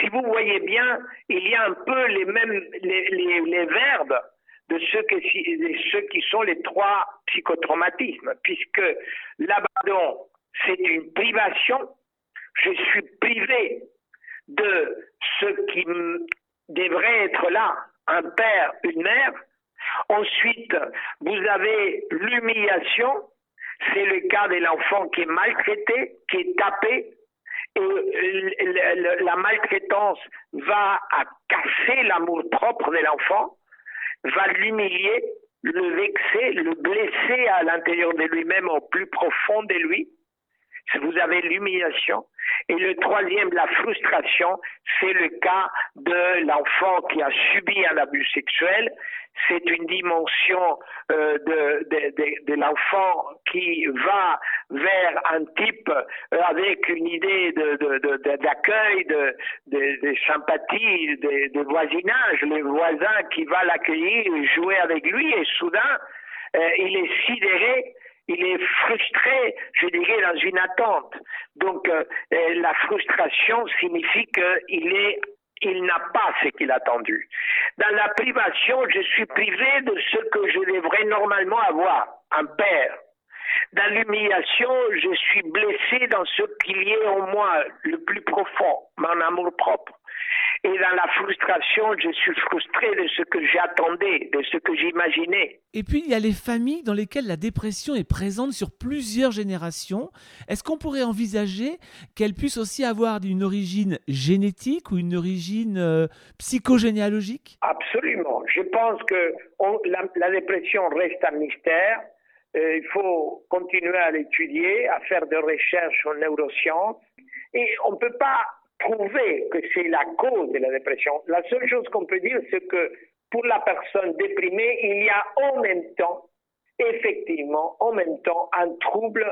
Speaker 7: Si vous voyez bien, il y a un peu les mêmes les, verbes de ceux, ceux qui sont les trois psychotraumatismes, puisque l'abandon, c'est une privation. Je suis privé de ce qui devrait être là, un père, une mère. Ensuite, vous avez l'humiliation, c'est le cas de l'enfant qui est maltraité, qui est tapé, la maltraitance va à casser l'amour propre de l'enfant, va l'humilier, le vexer, le blesser à l'intérieur de lui-même, au plus profond de lui. Vous avez l'humiliation. Et le troisième, la frustration, c'est le cas de l'enfant qui a subi un abus sexuel c'est une dimension euh, de, l'enfant qui va vers un type euh, avec une idée d'accueil, de, de, sympathie, de, voisinage, le voisin qui va l'accueillir, jouer avec lui, et soudain, euh, il est sidéré il est frustré, je dirais, dans une attente. Donc, la frustration signifie qu'il est il n'a pas ce qu'il a attendu. Dans la privation, je suis privé de ce que je devrais normalement avoir, un père. Dans l'humiliation, je suis blessé dans ce qu'il y a en moi, le plus profond, mon amour propre. Et dans la frustration, je suis frustré de ce que j'attendais, de ce que j'imaginais.
Speaker 3: Et puis, il y a les familles dans lesquelles la dépression est présente sur plusieurs générations. Est-ce qu'on pourrait envisager qu'elle puisse aussi avoir une origine génétique ou une origine euh, psychogénéalogique?
Speaker 7: Absolument. Je pense que la, dépression reste un mystère. Euh, il faut continuer à l'étudier, à faire des recherches en neurosciences. Et on ne peut pas prouver que c'est la cause de la dépression. La seule chose qu'on peut dire, c'est que pour la personne déprimée, il y a en même temps, effectivement, en même temps, un trouble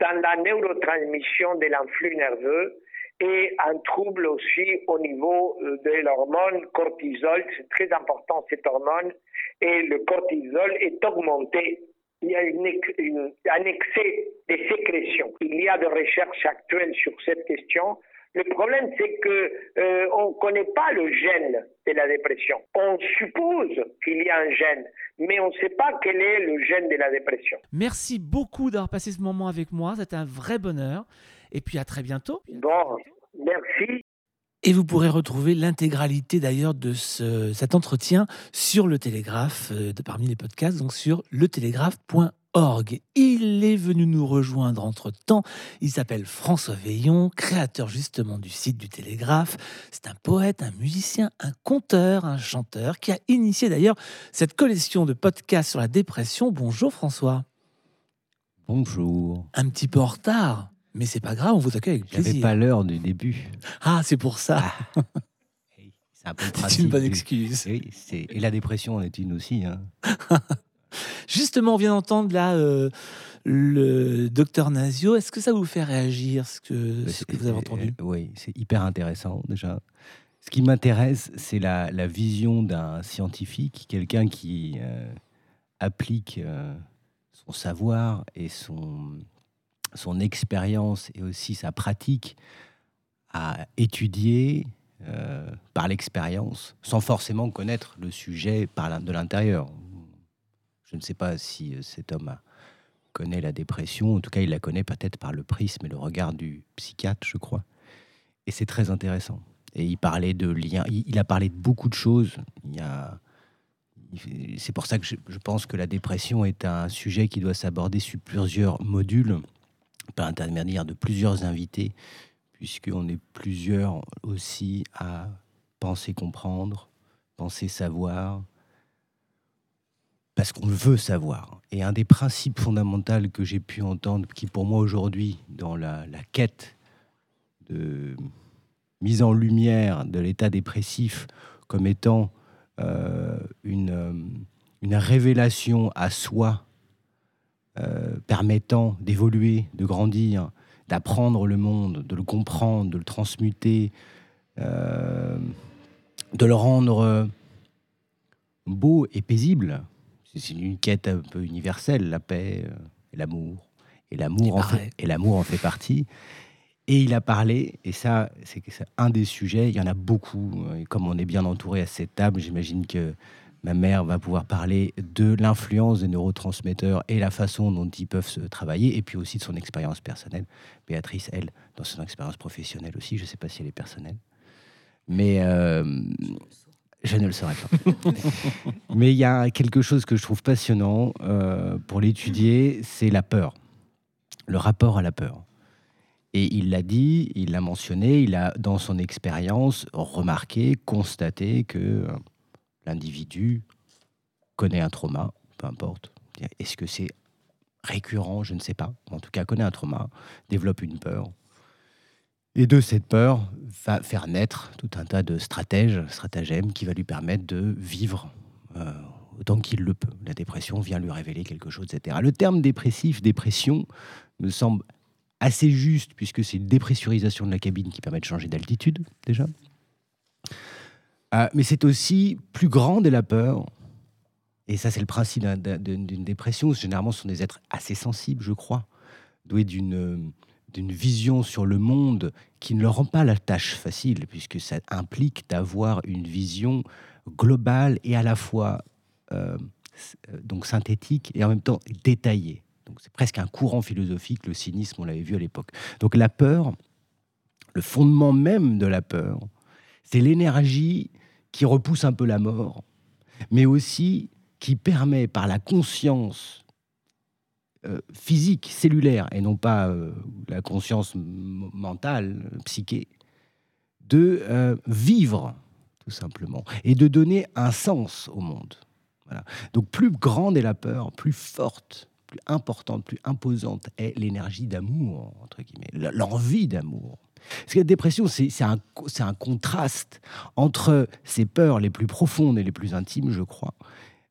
Speaker 7: dans la neurotransmission de l'influx nerveux et un trouble aussi au niveau euh, de l'hormone cortisol. C'est très important cette hormone et le cortisol est augmenté. Il y a un excès de sécrétion. Il y a des recherches actuelles sur cette question le problème, c'est que euh, on ne connaît pas le gène de la dépression. On suppose qu'il y a un gène, mais on ne sait pas quel est le gène de la dépression.
Speaker 3: Merci beaucoup d'avoir passé ce moment avec moi. C'était un vrai bonheur. Et puis à très bientôt.
Speaker 7: Bon, merci.
Speaker 3: Et vous pourrez retrouver l'intégralité d'ailleurs de cet entretien sur le Télégraphe, euh, de, parmi les podcasts, donc sur letélégraphe.org. Il est venu nous rejoindre entre-temps. Il s'appelle François Veillon, créateur justement du site du Télégraphe. C'est un poète, un musicien, un conteur, un chanteur qui a initié d'ailleurs cette collection de podcasts sur la dépression. Bonjour François.
Speaker 2: Bonjour.
Speaker 3: Un petit peu en retard, mais c'est pas grave, on vous accueille avec plaisir.
Speaker 2: J'avais pas l'heure du début.
Speaker 3: Ah, c'est pour ça.
Speaker 2: Ah. *laughs* C'est
Speaker 3: une bonne excuse.
Speaker 2: Oui, et la dépression en est une aussi. Hein. *laughs*
Speaker 3: Justement, on vient d'entendre là euh, le docteur Nazio. Est-ce que ça vous fait réagir ce que, ce que vous avez entendu
Speaker 2: euh, Oui, c'est hyper intéressant déjà. Ce qui m'intéresse, c'est la, la, vision d'un scientifique, quelqu'un qui euh, applique son savoir et son, son expérience et aussi sa pratique à étudier par l'expérience, sans forcément connaître le sujet par de l'intérieur. Je ne sais pas si euh, cet homme connaît la dépression. En tout cas, il la connaît peut-être par le prisme et le regard du psychiatre, je crois. Et c'est très intéressant. Et il parlait de liens. Il, a parlé de beaucoup de choses. A. C'est pour ça que je, pense que la dépression est un sujet qui doit s'aborder sur plusieurs modules, par intermédiaire de plusieurs invités, puisqu'on est plusieurs aussi à penser comprendre, penser savoir, parce qu'on veut savoir. Et un des principes fondamentaux que j'ai pu entendre, qui pour moi aujourd'hui, dans la, quête de mise en lumière de l'état dépressif comme étant une, une révélation à soi permettant d'évoluer, de grandir, d'apprendre le monde, de le comprendre, de le transmuter, de le rendre beau et paisible. C'est une quête un peu universelle, la paix et l'amour. Et l'amour en, fait, et en fait partie. Et il a parlé, et ça, c'est un des sujets, il y en a beaucoup. Et comme on est bien entouré à cette table, j'imagine que ma mère va pouvoir parler de l'influence des neurotransmetteurs et la façon dont ils peuvent se travailler, et puis aussi de son expérience personnelle. Béatrice, elle, dans son expérience professionnelle aussi, je ne sais pas si elle est personnelle. Mais euh, je ne le saurais pas. *laughs* Mais il y a quelque chose que je trouve passionnant euh, pour l'étudier, c'est la peur, le rapport à la peur. Et il l'a dit, il l'a mentionné, il a, dans son expérience, remarqué, constaté que euh, l'individu connaît un trauma, peu importe. Est-ce que c'est récurrent? Je ne sais pas. En tout cas, connaît un trauma, développe une peur. Et de cette peur va faire naître tout un tas de stratèges, stratagèmes qui va lui permettre de vivre euh, autant qu'il le peut. La dépression vient lui révéler quelque chose, etc. Le terme dépressif, dépression, me semble assez juste, puisque c'est une dépressurisation de la cabine qui permet de changer d'altitude, déjà. Euh, mais c'est aussi plus grand de la peur. Et ça, c'est le principe d'une dépression. Généralement, ce sont des êtres assez sensibles, je crois, doués d'une d'une vision sur le monde qui ne leur rend pas la tâche facile, puisque ça implique d'avoir une vision globale et à la fois euh, donc synthétique et en même temps détaillée. Donc c'est presque un courant philosophique, le cynisme, on l'avait vu à l'époque. Donc la peur, le fondement même de la peur, c'est l'énergie qui repousse un peu la mort, mais aussi qui permet par la conscience physique, cellulaire, et non pas euh, la conscience mentale, psyché, de euh, vivre, tout simplement, et de donner un sens au monde. Donc plus grande est la peur, plus forte plus importante, plus imposante est l'énergie d'amour, entre guillemets, l'envie d'amour. Parce que la dépression, c'est un, contraste entre ces peurs les plus profondes et les plus intimes, je crois,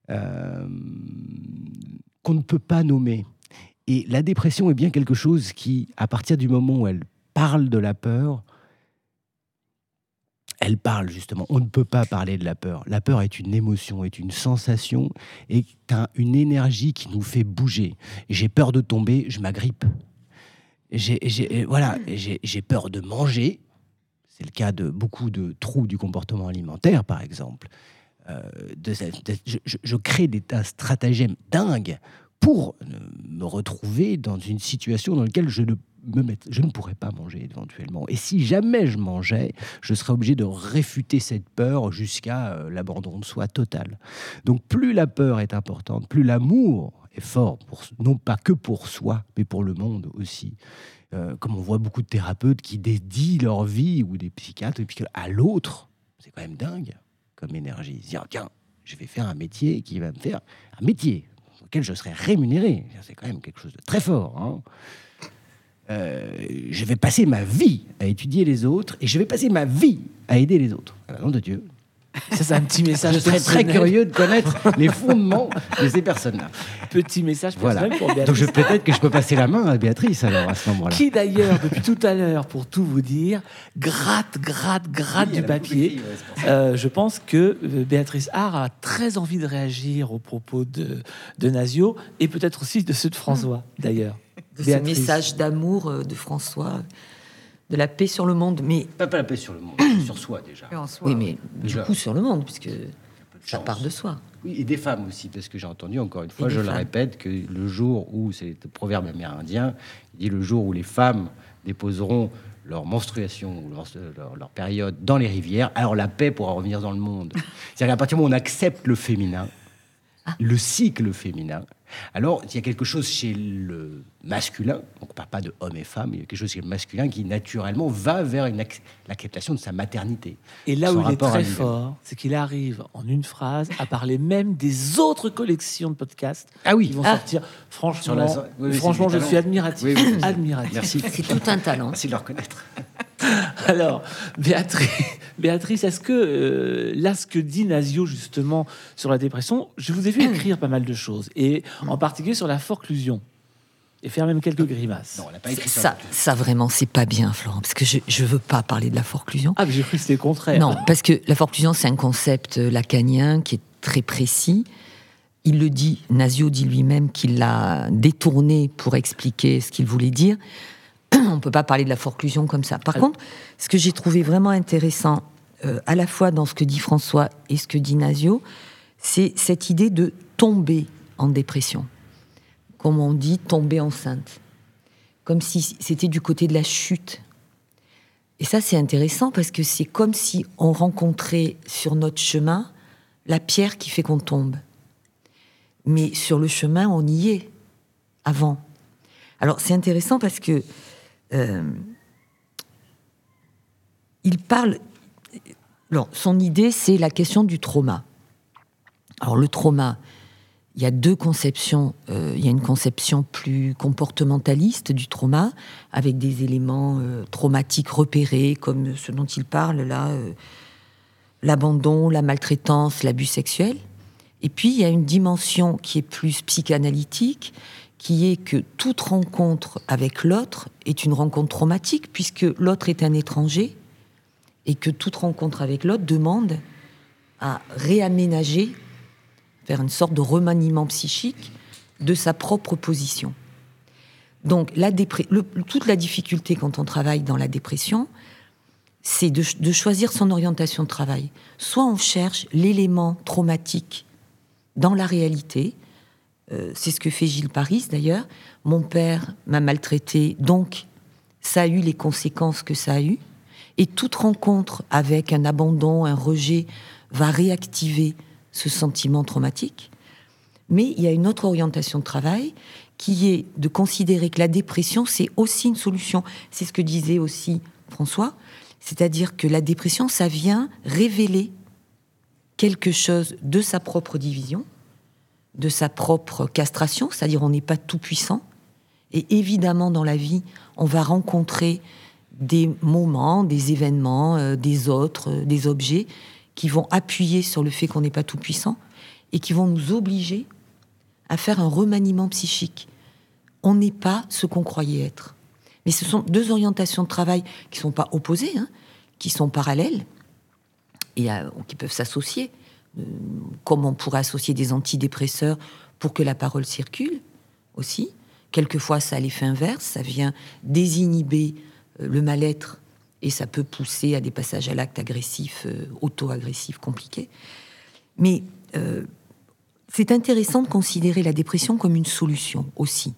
Speaker 2: euh, qu'on ne peut pas nommer. Et la dépression est bien quelque chose qui, à partir du moment où elle parle de la peur, elle parle justement. On ne peut pas parler de la peur. La peur est une émotion, est une sensation, est une énergie qui nous fait bouger. J'ai peur de tomber, je m'agrippe. J'ai, voilà, j'ai peur de manger. C'est le cas de beaucoup de trous du comportement alimentaire, par exemple. Euh, je, je, crée des stratagèmes dingues pour me retrouver dans une situation dans laquelle je ne je ne pourrais pas manger éventuellement. Et si jamais je mangeais, je serais obligé de réfuter cette peur jusqu'à euh, l'abandon de soi total. Donc plus la peur est importante, plus l'amour est fort, pour, non pas que pour soi, mais pour le monde aussi. Euh, comme on voit beaucoup de thérapeutes qui dédient leur vie, ou des psychiatres, et puis à l'autre, c'est quand même dingue comme énergie. Dire, tiens, je vais faire un métier qui va me faire un métier je serai rémunéré. C'est quand même quelque chose de très fort. Hein euh, je vais passer ma vie à étudier les autres et je vais passer ma vie à aider les autres. À la nom de Dieu. *laughs*
Speaker 3: Ça, c'est un petit message.
Speaker 2: Je serais très curieux de connaître *laughs* les fondements de ces personnes-là.
Speaker 3: Petit message personnel
Speaker 2: voilà. pour Béatrice. Donc peut-être que je peux passer la main à Béatrice alors à ce moment-là.
Speaker 3: Qui d'ailleurs, depuis tout à l'heure, pour tout vous dire, gratte, gratte, gratte du papier. Euh, je pense que euh, Béatrice Hart a très envie de réagir aux propos de, de Nazio et peut-être aussi de ceux de François d'ailleurs
Speaker 4: de ce message d'amour euh, de François, de la paix sur le monde. Mais
Speaker 2: pas, la paix sur le monde, *coughs* sur soi déjà.
Speaker 4: oui, mais du coup sur le monde, puisque ça part de soi.
Speaker 2: Oui, et des femmes aussi, parce que j'ai entendu encore une fois, je le répète, que le jour où, c'est le proverbe amérindien, il dit le jour où les femmes déposeront leur menstruation ou leur, leur, période dans les rivières, alors la paix pourra revenir dans le monde. *laughs* C'est-à-dire qu'à partir du moment où on accepte le féminin, ah. le cycle féminin, alors, il y a quelque chose chez le masculin, donc on ne parle pas de homme et femme, il y a quelque chose chez le masculin qui naturellement va vers l'acceptation de sa maternité.
Speaker 3: Et là où il est très fort, c'est qu'il arrive en une phrase à parler même des autres collections de podcasts
Speaker 2: ah oui.
Speaker 3: qui vont sortir. Franchement, franchement je suis admiratif. admiratif.
Speaker 2: Merci.
Speaker 4: C'est tout un talent.
Speaker 2: Merci de le reconnaître. *laughs*
Speaker 3: Alors, Béatrice, Béatrice est-ce que euh, là, ce que dit Nasio justement sur la dépression, je vous ai vu écrire pas mal de choses, et en particulier sur la forclusion, et faire même quelques grimaces.
Speaker 2: Non, elle n'a pas écrit
Speaker 4: Ça, ça vraiment, c'est pas bien, Florent, parce que je ne veux pas parler de la forclusion.
Speaker 3: Ah, mais j'ai cru que c'était le contraire.
Speaker 4: Non, parce que la forclusion, c'est un concept euh, lacanien qui est très précis. Il le dit, Nasio dit lui-même qu'il l'a détourné pour expliquer ce qu'il voulait dire. *clears throat* On ne peut pas parler de la forclusion comme ça. Par
Speaker 3: Ah.
Speaker 4: contre, ce que j'ai trouvé vraiment intéressant, euh, à la fois dans ce que dit François et ce que dit Nasio, c'est cette idée de tomber en dépression. Comme on dit, tomber enceinte. Comme si c'était du côté de la chute. Et ça, c'est intéressant parce que c'est comme si on rencontrait sur notre chemin la pierre qui fait qu'on tombe. Mais sur le chemin, on y est avant. Alors, c'est intéressant parce que euh, il parle. Son idée, c'est la question du trauma. Alors, le trauma, il y a deux conceptions. Euh, il y a une conception plus comportementaliste du trauma, avec des éléments euh, traumatiques repérés, comme ce dont il parle là, l'abandon, la maltraitance, l'abus sexuel. Et puis, il y a une dimension qui est plus psychanalytique, qui est que toute rencontre avec l'autre est une rencontre traumatique, puisque l'autre est un étranger, et que toute rencontre avec l'autre demande à réaménager, faire une sorte de remaniement psychique de sa propre position. Donc, toute la difficulté quand on travaille dans la dépression, c'est de choisir son orientation de travail. Soit on cherche l'élément traumatique dans la réalité, euh, c'est ce que fait Gilles Paris d'ailleurs. Mon père m'a maltraité, donc ça a eu les conséquences que ça a eu. Et toute rencontre avec un abandon, un rejet, va réactiver ce sentiment traumatique. Mais il y a une autre orientation de travail qui est de considérer que la dépression, c'est aussi une solution. C'est ce que disait aussi François. C'est-à-dire que la dépression, ça vient révéler quelque chose de sa propre division, de sa propre castration, c'est-à-dire on n'est pas tout puissant. Et évidemment, dans la vie, on va rencontrer des moments, des événements, euh, des autres, euh, des objets qui vont appuyer sur le fait qu'on n'est pas tout puissant et qui vont nous obliger à faire un remaniement psychique. On n'est pas ce qu'on croyait être. Mais ce sont deux orientations de travail qui ne sont pas opposées, hein, qui sont parallèles et qui peuvent s'associer, comme on pourrait associer des antidépresseurs pour que la parole circule aussi. Quelquefois, ça a l'effet inverse, ça vient désinhiber euh, le mal-être et ça peut pousser à des passages à l'acte agressif, euh, auto-agressif, compliqué. Mais euh, c'est intéressant de considérer la dépression comme une solution aussi.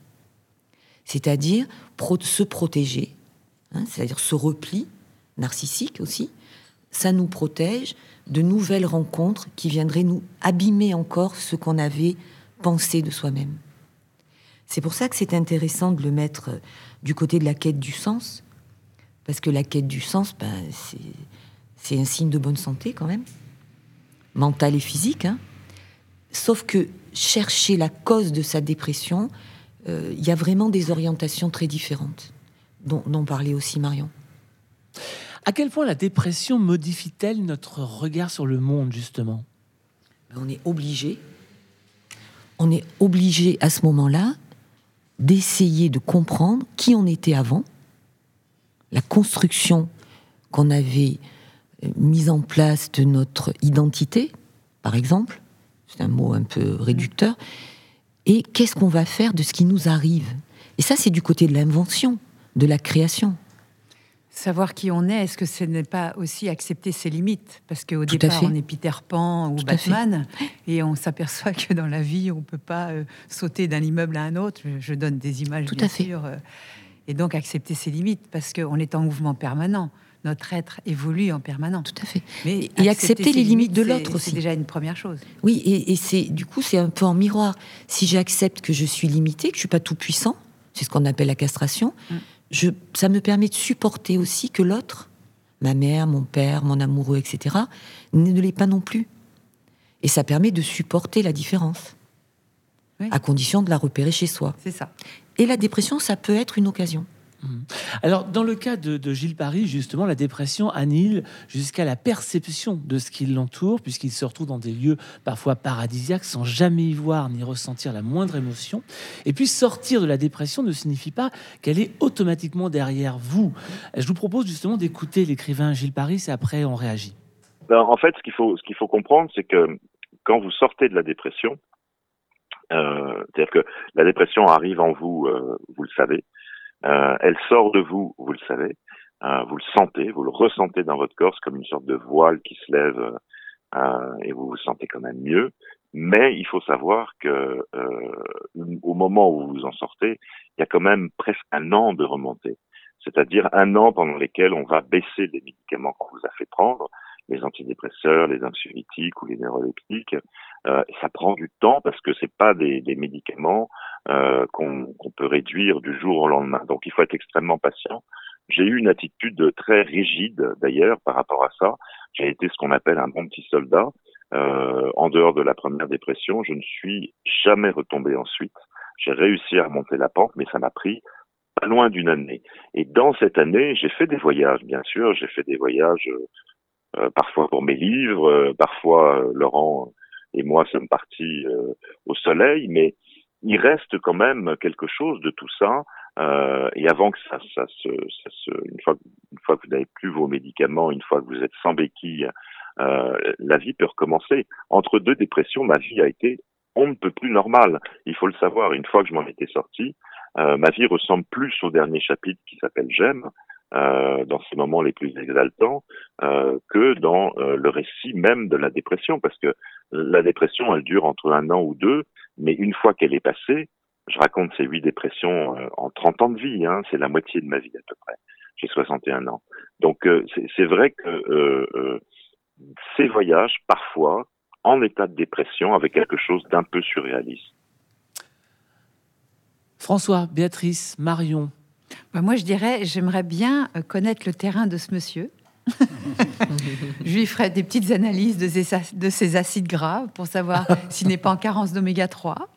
Speaker 4: C'est-à-dire se protéger, hein, c'est-à-dire ce repli narcissique aussi, ça nous protège de nouvelles rencontres qui viendraient nous abîmer encore ce qu'on avait pensé de soi-même. C'est pour ça que c'est intéressant de le mettre euh, du côté de la quête du sens, parce que la quête du sens, ben, c'est- un signe de bonne santé quand même, mentale et physique. hein. Sauf que chercher la cause de sa dépression, euh, il y a vraiment des orientations très différentes, dont, dont parlait aussi Marion.
Speaker 3: À quel point la dépression modifie-t-elle notre regard sur le monde, justement?
Speaker 4: On est obligé, on est obligé à ce moment-là d'essayer de comprendre qui on était avant, la construction qu'on avait euh, mise en place de notre identité, par exemple, c'est un mot un peu réducteur, et qu'est-ce qu'on va faire de ce qui nous arrive? Et ça, c'est du côté de l'invention, de la création.
Speaker 5: Savoir qui on est, est-ce que ce n'est pas aussi accepter ses limites? Parce qu'au départ,
Speaker 4: fait.
Speaker 5: on est Peter Pan ou
Speaker 4: Tout fait.
Speaker 5: Batman, et on s'aperçoit que dans la vie, on ne peut pas euh, sauter d'un immeuble à un autre. Je, je donne des images,
Speaker 4: Tout
Speaker 5: bien
Speaker 4: à fait.
Speaker 5: sûr. euh, et donc accepter ses limites, parce qu'on est en mouvement permanent. Notre être évolue en permanence.
Speaker 4: Tout à fait.
Speaker 5: Mais
Speaker 4: Et accepter les limites de l'autre aussi.
Speaker 5: C'est déjà une première chose.
Speaker 4: Oui, et, et c'est du coup c'est un peu en miroir. Si j'accepte que je suis limité, que je suis pas tout puissant, c'est ce qu'on appelle la castration.
Speaker 5: Mm.
Speaker 4: Je, ça me permet de supporter aussi que l'autre, ma mère, mon père, mon amoureux, etc., ne l'est pas non plus. Et ça permet de supporter la différence,
Speaker 5: Oui.
Speaker 4: à condition de la repérer chez soi.
Speaker 5: C'est ça.
Speaker 4: Et la dépression, ça peut être une occasion.
Speaker 3: Mhm. Alors, dans le cas de, Gilles Paris, justement, la dépression annihile jusqu'à la perception de ce qui l'entoure, puisqu'il se retrouve dans des lieux parfois paradisiaques sans jamais y voir ni ressentir la moindre émotion. Et puis, sortir de la dépression ne signifie pas qu'elle est automatiquement derrière vous. Je vous propose justement d'écouter l'écrivain Gilles Paris et après on réagit.
Speaker 6: Ben, en fait, ce qu'il faut, ce qu'il faut comprendre, c'est que quand vous sortez de la dépression, euh, c'est-à-dire que la dépression arrive en vous, euh, vous le savez, euh, elle sort de vous, vous le savez, euh, vous le sentez, vous le ressentez dans votre corps, comme une sorte de voile qui se lève euh, et vous vous sentez quand même mieux. Mais il faut savoir que au moment où vous en sortez, il y a quand même presque un an de remontée, c'est-à-dire un an pendant lesquels on va baisser les médicaments qu'on vous a fait prendre, les antidépresseurs, les anxiolytiques ou les neuroleptiques. Euh, ça prend du temps parce que c'est pas des, des médicaments euh, qu'on peut réduire du jour au lendemain. Donc il faut être extrêmement patient. J'ai eu une attitude très rigide d'ailleurs par rapport à ça. J'ai été ce qu'on appelle un bon petit soldat. Euh, en dehors de la première dépression, je ne suis jamais retombé ensuite. J'ai réussi à remonter la pente, mais ça m'a pris pas loin d'une année. Et dans cette année, j'ai fait des voyages, bien sûr. J'ai fait des voyages euh, parfois pour mes livres, euh, parfois euh, Laurent et moi sommes partis au soleil, mais il reste quand même quelque chose de tout ça. Euh, et avant que ça, ça, se, ça se, une fois, une fois que vous n'avez plus vos médicaments, une fois que vous êtes sans béquille, euh, la vie peut recommencer. Entre deux dépressions, ma vie a été on ne peut plus normale. Il faut le savoir. Une fois que je m'en étais sorti, euh, ma vie ressemble plus au dernier chapitre qui s'appelle J'aime, euh, dans ces moments les plus exaltants euh, que dans euh, le récit même de la dépression, parce que la dépression, elle dure entre un an ou deux, mais une fois qu'elle est passée, je raconte ces huit dépressions en 30 ans de vie, hein, c'est la moitié de ma vie à peu près. J'ai 61 ans. Donc c'est vrai que ces voyages, parfois, en état de dépression, avec quelque chose d'un peu surréaliste.
Speaker 3: François, Béatrice, Marion,
Speaker 5: moi, je dirais, j'aimerais bien euh, connaître le terrain de ce monsieur. *laughs* je lui ferai des petites analyses de ses, de ses acides gras pour savoir *laughs* s'il n'est pas en carence d'oméga 3,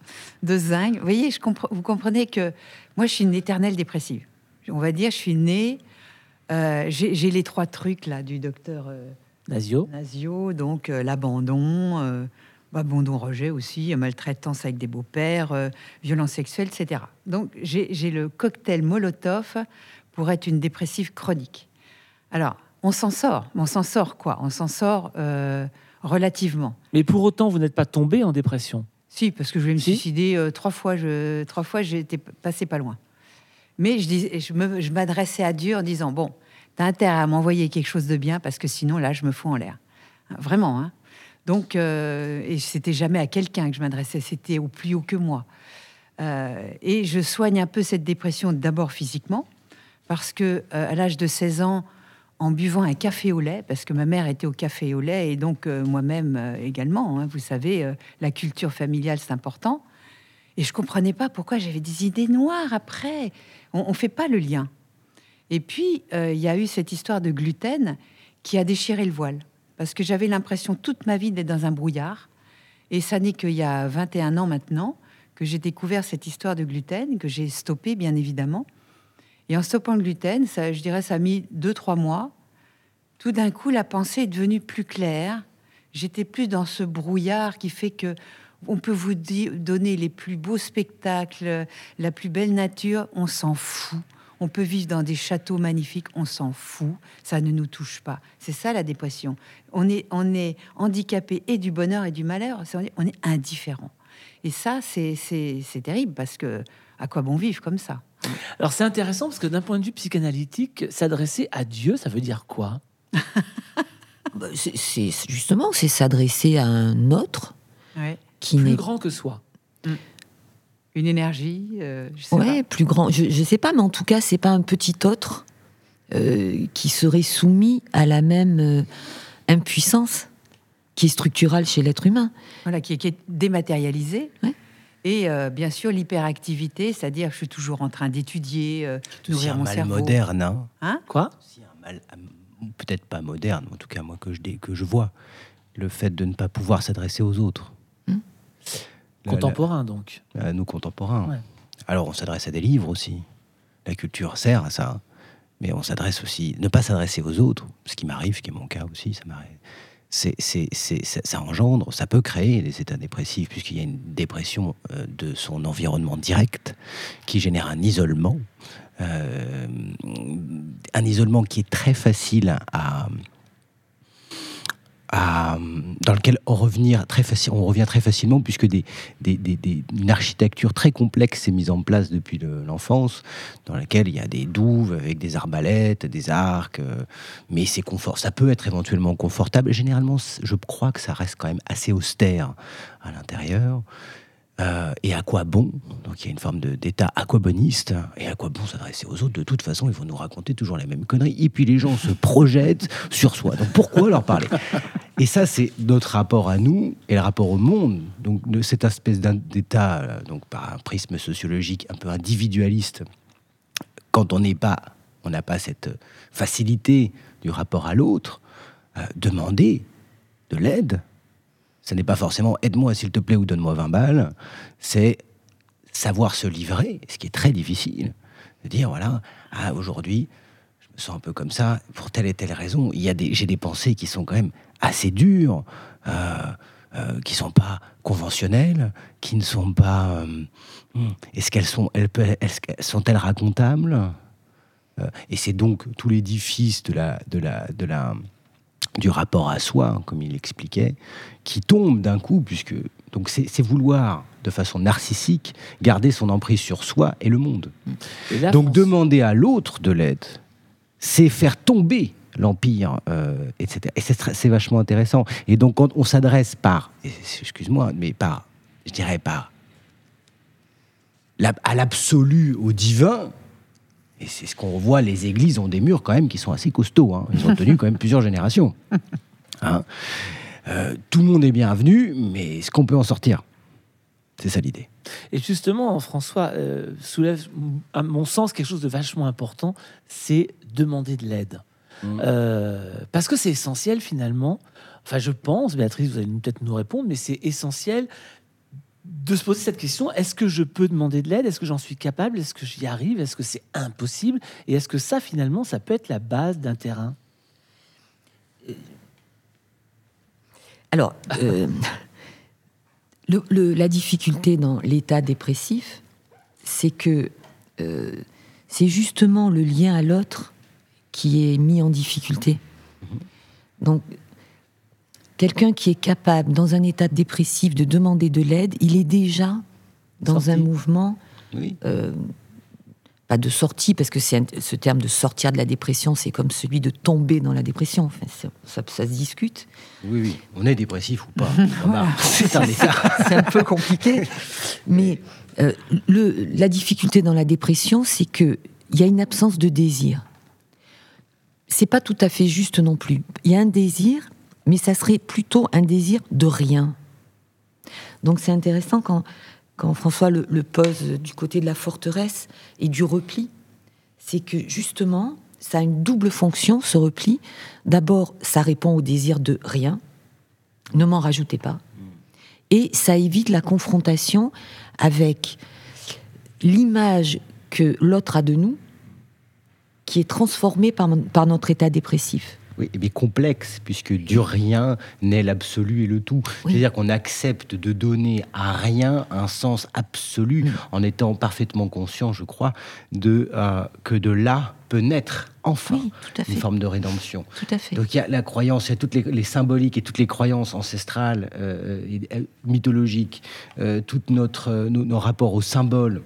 Speaker 5: de zinc. Vous voyez, je vous comprenez que moi, je suis une éternelle dépressive. On va dire, je suis née. Euh, j'ai les trois trucs là du docteur euh,
Speaker 3: Nasio.
Speaker 5: Nasio, donc l'abandon, abandon, rejet aussi, maltraitance avec des beaux-pères, euh, violence sexuelle, etc. Donc j'ai le cocktail Molotov pour être une dépressive chronique. Alors, on s'en sort. On s'en sort quoi? On s'en sort euh, relativement.
Speaker 3: Mais pour autant, vous n'êtes pas tombé en dépression?
Speaker 5: Si, parce que je voulais me suicider euh, trois fois. Je, trois fois, j'étais passé pas loin. Mais je, dis, je m'adressais à Dieu en disant bon, t'as intérêt à m'envoyer quelque chose de bien parce que sinon là, je me fous en l'air. Vraiment. Hein donc, euh, et c'était jamais à quelqu'un que je m'adressais, c'était au plus haut que moi. Euh, et je soigne un peu cette dépression d'abord physiquement, parce que euh, à l'âge de 16 ans, en buvant un café au lait, parce que ma mère était au café au lait et donc moi-même également, hein, vous savez, la culture familiale c'est important. Et je comprenais pas pourquoi j'avais des idées noires après. On, ne fait pas le lien. Et puis il y a eu cette histoire de gluten qui a déchiré le voile parce que j'avais l'impression toute ma vie d'être dans un brouillard. Et ça n'est qu'il y a 21 ans maintenant que j'ai découvert cette histoire de gluten, que j'ai stoppé bien évidemment. Et en stoppant le gluten, ça, je dirais, ça a mis 2-3 mois. Tout d'un coup, la pensée est devenue plus claire. J'étais plus dans ce brouillard qui fait que on peut vous donner les plus beaux spectacles, la plus belle nature, on s'en fout. On peut vivre dans des châteaux magnifiques, on s'en fout, ça ne nous touche pas. C'est ça la dépression. On est, on est handicapé et du bonheur et du malheur, on est indifférent. Et ça, c'est terrible parce que à quoi bon vivre comme ça?
Speaker 3: Alors c'est intéressant parce que d'un point de vue psychanalytique, s'adresser à Dieu, ça veut dire quoi? *laughs*
Speaker 4: Bah, C'est justement, c'est s'adresser à un autre
Speaker 3: qui n'est plus grand que soi. Mm
Speaker 5: une énergie euh,
Speaker 4: je plus grand. Je ne sais pas, mais en tout cas, c'est pas un petit autre euh, qui serait soumis à la même euh, impuissance qui est structurale chez l'être humain.
Speaker 5: Voilà, qui est, qui est dématérialisée. Et bien sûr, l'hyperactivité, c'est-à-dire je suis toujours en train d'étudier,
Speaker 2: nourrir mon mal moderne. Hein,
Speaker 3: hein Quoi?
Speaker 2: Un mal, peut-être pas moderne, en tout cas moi que je, que je vois, le fait de ne pas pouvoir s'adresser aux autres.
Speaker 3: Contemporain, donc.
Speaker 2: nous, contemporains. Alors, on s'adresse à des livres aussi. La culture sert à ça, mais on s'adresse aussi, ne pas s'adresser aux autres, ce qui m'arrive, ce qui est mon cas aussi, ça m'arrive. C'est, c'est, c'est, ça, engendre, ça peut créer des états dépressifs, puisqu'il y a une dépression euh, de son environnement direct qui génère un isolement, euh, un isolement qui est très facile à, dans lequel on, revenir très facile, on revient très facilement puisque des, une architecture très complexe est mise en place depuis l'enfance, dans laquelle il y a des douves avec des arbalètes, des arcs, euh, mais c'est confort. Ça peut être éventuellement confortable. Généralement, je crois que ça reste quand même assez austère à l'intérieur. Euh, et à quoi bon? Donc il y a une forme d'état aquaboniste. Et à quoi bon s'adresser aux autres? De toute façon, ils vont nous raconter toujours les mêmes conneries. Et puis les gens se *laughs* projettent sur soi. Donc pourquoi leur parler? *laughs* Et ça, c'est notre rapport à nous et le rapport au monde. Donc de cette espèce d'état, euh, donc par un prisme sociologique un peu individualiste, quand on n'est pas, on n'a pas cette facilité du rapport à l'autre, euh, demander de l'aide ce n'est pas forcément aide-moi s'il te plaît ou donne-moi 20 balles, c'est savoir se livrer, ce qui est très difficile. De dire, voilà, ah, aujourd'hui, je me sens un peu comme ça, pour telle et telle raison. Il y a des, j'ai des pensées qui sont quand même assez dures, euh, euh, qui sont pas conventionnelles, qui ne sont pas. Euh, hmm, est-ce qu'elles sont, elles, sont-elles racontables? Et c'est donc tout l'édifice de la, de la, de la du rapport à soi, hein, comme il l'expliquait, qui tombe d'un coup, puisque donc c'est vouloir de façon narcissique garder son emprise sur soi et le monde. donc demander à l'autre de l'aide, c'est faire tomber l'empire, euh, etc. Et c'est vachement intéressant. Et donc quand on s'adresse par, excuse-moi, mais par, je dirais par, à l'absolu, au divin, et c'est ce qu'on voit, les églises ont des murs quand même qui sont assez costauds. Hein. Ils ont tenu quand même *laughs* plusieurs générations. Hein. Euh, tout le monde est bienvenu, mais est-ce qu'on peut en sortir? C'est ça l'idée.
Speaker 3: Et justement, François euh, soulève, à mon sens, quelque chose de vachement important, c'est demander de l'aide. Mmh. Euh, parce que c'est essentiel finalement. Enfin, je pense, Béatrice, vous allez peut-être nous répondre, mais c'est essentiel de se poser cette question est-ce que je peux demander de l'aide? Est-ce que j'en suis capable? Est-ce que j'y arrive? Est-ce que c'est impossible? Et est-ce que ça, finalement, ça peut être la base d'un terrain?
Speaker 4: Alors, euh, la difficulté dans l'état dépressif, c'est que euh, c'est justement le lien à l'autre qui est mis en difficulté. Donc, Quelqu'un qui est capable, dans un état dépressif, de demander de l'aide, il est déjà dans un mouvement, euh, pas de sortie, parce que c'est ce terme de sortir de la dépression, c'est comme celui de tomber dans la dépression. Enfin, ça, ça, se discute.
Speaker 2: Oui, oui, on est dépressif ou pas? *laughs* c'est un
Speaker 4: état. *laughs* c'est un peu compliqué. Mais euh, le, la difficulté dans la dépression, c'est qu'il y a une absence de désir. C'est pas tout à fait juste non plus. Il y a un désir, mais ça serait plutôt un désir de rien. Donc c'est intéressant quand, quand François le, pose du côté de la forteresse et du repli, c'est que justement, ça a une double fonction, ce repli. D'abord, ça répond au désir de rien, ne m'en rajoutez pas, et ça évite la confrontation avec l'image que l'autre a de nous, qui est transformée par, par notre état dépressif.
Speaker 2: Oui, mais complexe, puisque du rien naît l'absolu et le tout. C'est-à-dire qu'on accepte de donner à rien un sens absolu, en étant parfaitement conscient, je crois, de, euh, que de là peut naître enfin une forme de rédemption.
Speaker 4: Tout à fait.
Speaker 2: Donc il y a la croyance, il y a toutes les, symboliques et toutes les croyances ancestrales, euh, et, mythologiques, euh, tout notre, nos, rapports aux symboles.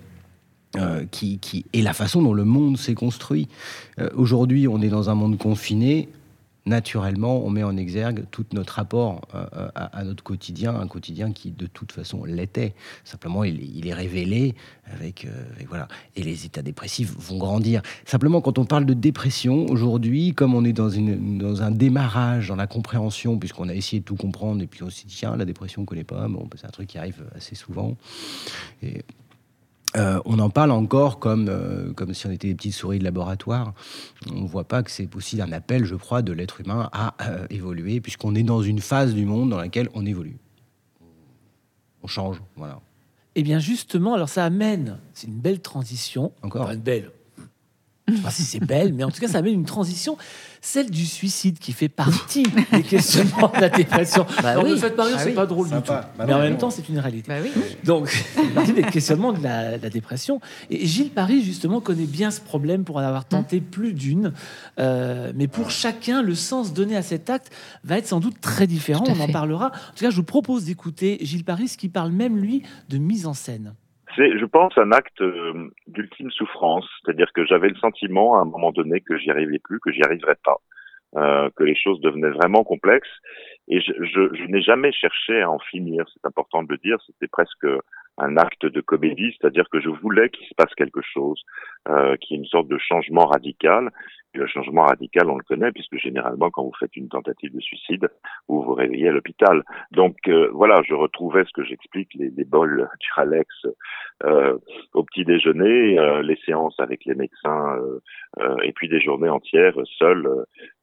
Speaker 2: qui, qui, et la façon dont le monde s'est construit. Aujourd'hui, on est dans un monde confiné naturellement, on met en exergue tout notre rapport euh, euh, à, notre quotidien, un quotidien qui de toute façon l'était. Simplement, il, est révélé avec, euh, voilà. Et les états dépressifs vont grandir. Simplement, quand on parle de dépression aujourd'hui, comme on est dans, une, dans un démarrage, dans la compréhension, puisqu'on a essayé de tout comprendre, et puis on s'est dit tiens, la dépression, on connaît pas. Bon, c'est un truc qui arrive assez souvent. Et euh, on en parle encore comme, euh, comme si on était des petites souris de laboratoire. On ne voit pas que c'est aussi un appel, je crois, de l'être humain à euh, évoluer, puisqu'on est dans une phase du monde dans laquelle on évolue. On change, voilà.
Speaker 3: Eh bien, justement, alors ça amène, c'est une belle transition.
Speaker 2: Encore
Speaker 3: Une belle. Je sais pas si c'est belle, mais en tout cas, ça amène une transition, celle du suicide qui fait partie *laughs* des questionnements de la dépression.
Speaker 4: Bah
Speaker 3: Alors,
Speaker 4: oui.
Speaker 3: Ne faites pas rire,
Speaker 4: Ah
Speaker 3: c'est
Speaker 4: oui.
Speaker 3: pas drôle du tout.
Speaker 2: Bah
Speaker 3: mais en même
Speaker 2: non.
Speaker 3: temps, c'est une réalité.
Speaker 5: Bah oui.
Speaker 3: Donc, *laughs* c'est partie des questionnements de la, dépression. Et Gilles Paris, justement, connaît bien ce problème pour en avoir tenté plus d'une. Euh, mais pour chacun, le sens donné à cet acte va être sans doute très différent. On en parlera. En tout cas, je vous propose d'écouter Gilles Paris, qui parle même, lui, de mise en scène.
Speaker 6: C'est, je pense, un acte euh, d'ultime souffrance. C'est-à-dire que j'avais le sentiment, à un moment donné, que j'y arrivais plus, que j'y arriverais pas, euh, que les choses devenaient vraiment complexes. Et je, je, je n'ai jamais cherché à en finir. C'est important de le dire. C'était presque un acte de comédie, c'est-à-dire que je voulais qu'il se passe quelque chose, euh, qu'il y ait une sorte de changement radical. Et le changement radical, on le connaît, puisque généralement, quand vous faites une tentative de suicide, vous vous réveillez à l'hôpital. Donc euh, voilà, je retrouvais ce que j'explique, les, les bols *laughs* du Ralex euh, au petit déjeuner, euh, les séances avec les médecins, euh, euh, et puis des journées entières seules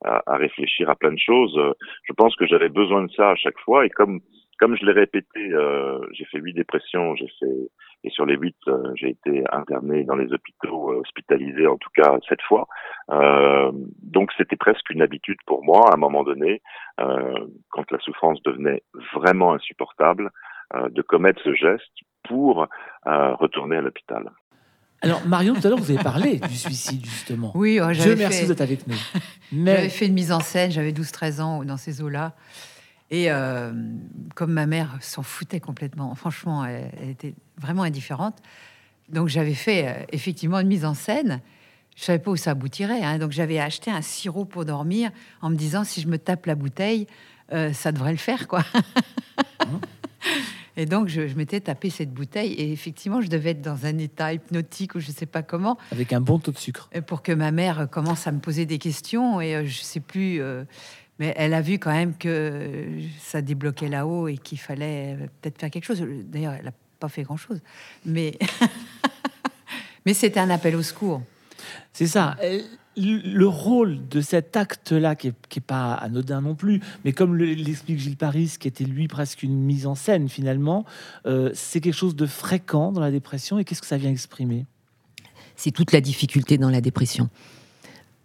Speaker 6: à, à réfléchir à plein de choses. Je pense que j'avais besoin de ça à chaque fois, et comme comme je l'ai répété, euh, j'ai fait huit dépressions, j'ai fait et sur les huit, euh, j'ai été interné dans les hôpitaux, euh, hospitalisé en tout cas sept fois. Euh, donc c'était presque une habitude pour moi à un moment donné, euh, quand la souffrance devenait vraiment insupportable, euh, de commettre ce geste pour euh, retourner à l'hôpital.
Speaker 3: Alors, Marion, tout à l'heure, vous avez parlé du suicide, justement.
Speaker 5: Oui, oh,
Speaker 3: Dieu
Speaker 5: j'avais
Speaker 3: merci,
Speaker 5: fait-
Speaker 3: vous êtes avec nous. *laughs*
Speaker 5: J'avais
Speaker 3: Mais
Speaker 5: fait une mise en scène, j'avais 12-13 ans dans ces eaux-là. Et euh, comme ma mère s'en foutait complètement, franchement, elle, elle était vraiment indifférente. Donc j'avais fait euh, effectivement une mise en scène. Je savais pas où ça aboutirait. hein. Donc j'avais acheté un sirop pour dormir en me disant si je me tape la bouteille, euh, ça devrait le faire, quoi. Et donc je, je m'étais tapé cette bouteille et effectivement je devais être dans un état hypnotique ou je sais pas comment
Speaker 3: avec un bon taux de sucre.
Speaker 5: pour que ma mère commence à me poser des questions et je sais plus euh, mais elle a vu quand même que euh, ça débloquait là-haut et qu'il fallait euh, peut-être faire quelque chose d'ailleurs elle n'a pas fait grand-chose mais *laughs* mais c'était un appel au secours
Speaker 3: C'est ça. Euh, Le le rôle de cet acte-là, qui n'est pas anodin non plus, mais comme le- l'explique Gilles Paris, qui était lui presque une mise en scène finalement, euh, c'est quelque chose de fréquent dans la dépression. Et qu'est-ce que ça vient exprimer?
Speaker 4: C'est toute la difficulté dans la dépression.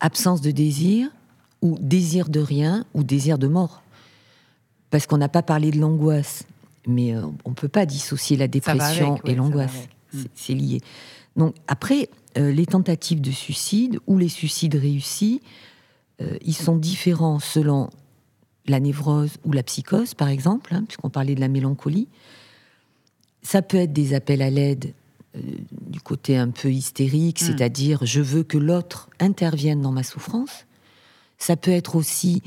Speaker 4: Absence de désir ou désir de rien ou désir de mort. Parce qu'on n'a pas parlé de l'angoisse, mais euh, on ne peut pas dissocier la dépression
Speaker 5: avec, ouais,
Speaker 4: et l'angoisse.
Speaker 5: avec.
Speaker 4: C'est- lié. Donc après, euh, les tentatives de suicide ou les suicides réussis, euh, ils sont différents selon la névrose ou la psychose, par exemple, hein, puisqu'on parlait de la mélancolie. Ça peut être des appels à l'aide euh, du côté un peu hystérique,
Speaker 5: Mm.
Speaker 4: c'est-à-dire je veux que l'autre intervienne dans ma souffrance. Ça peut être aussi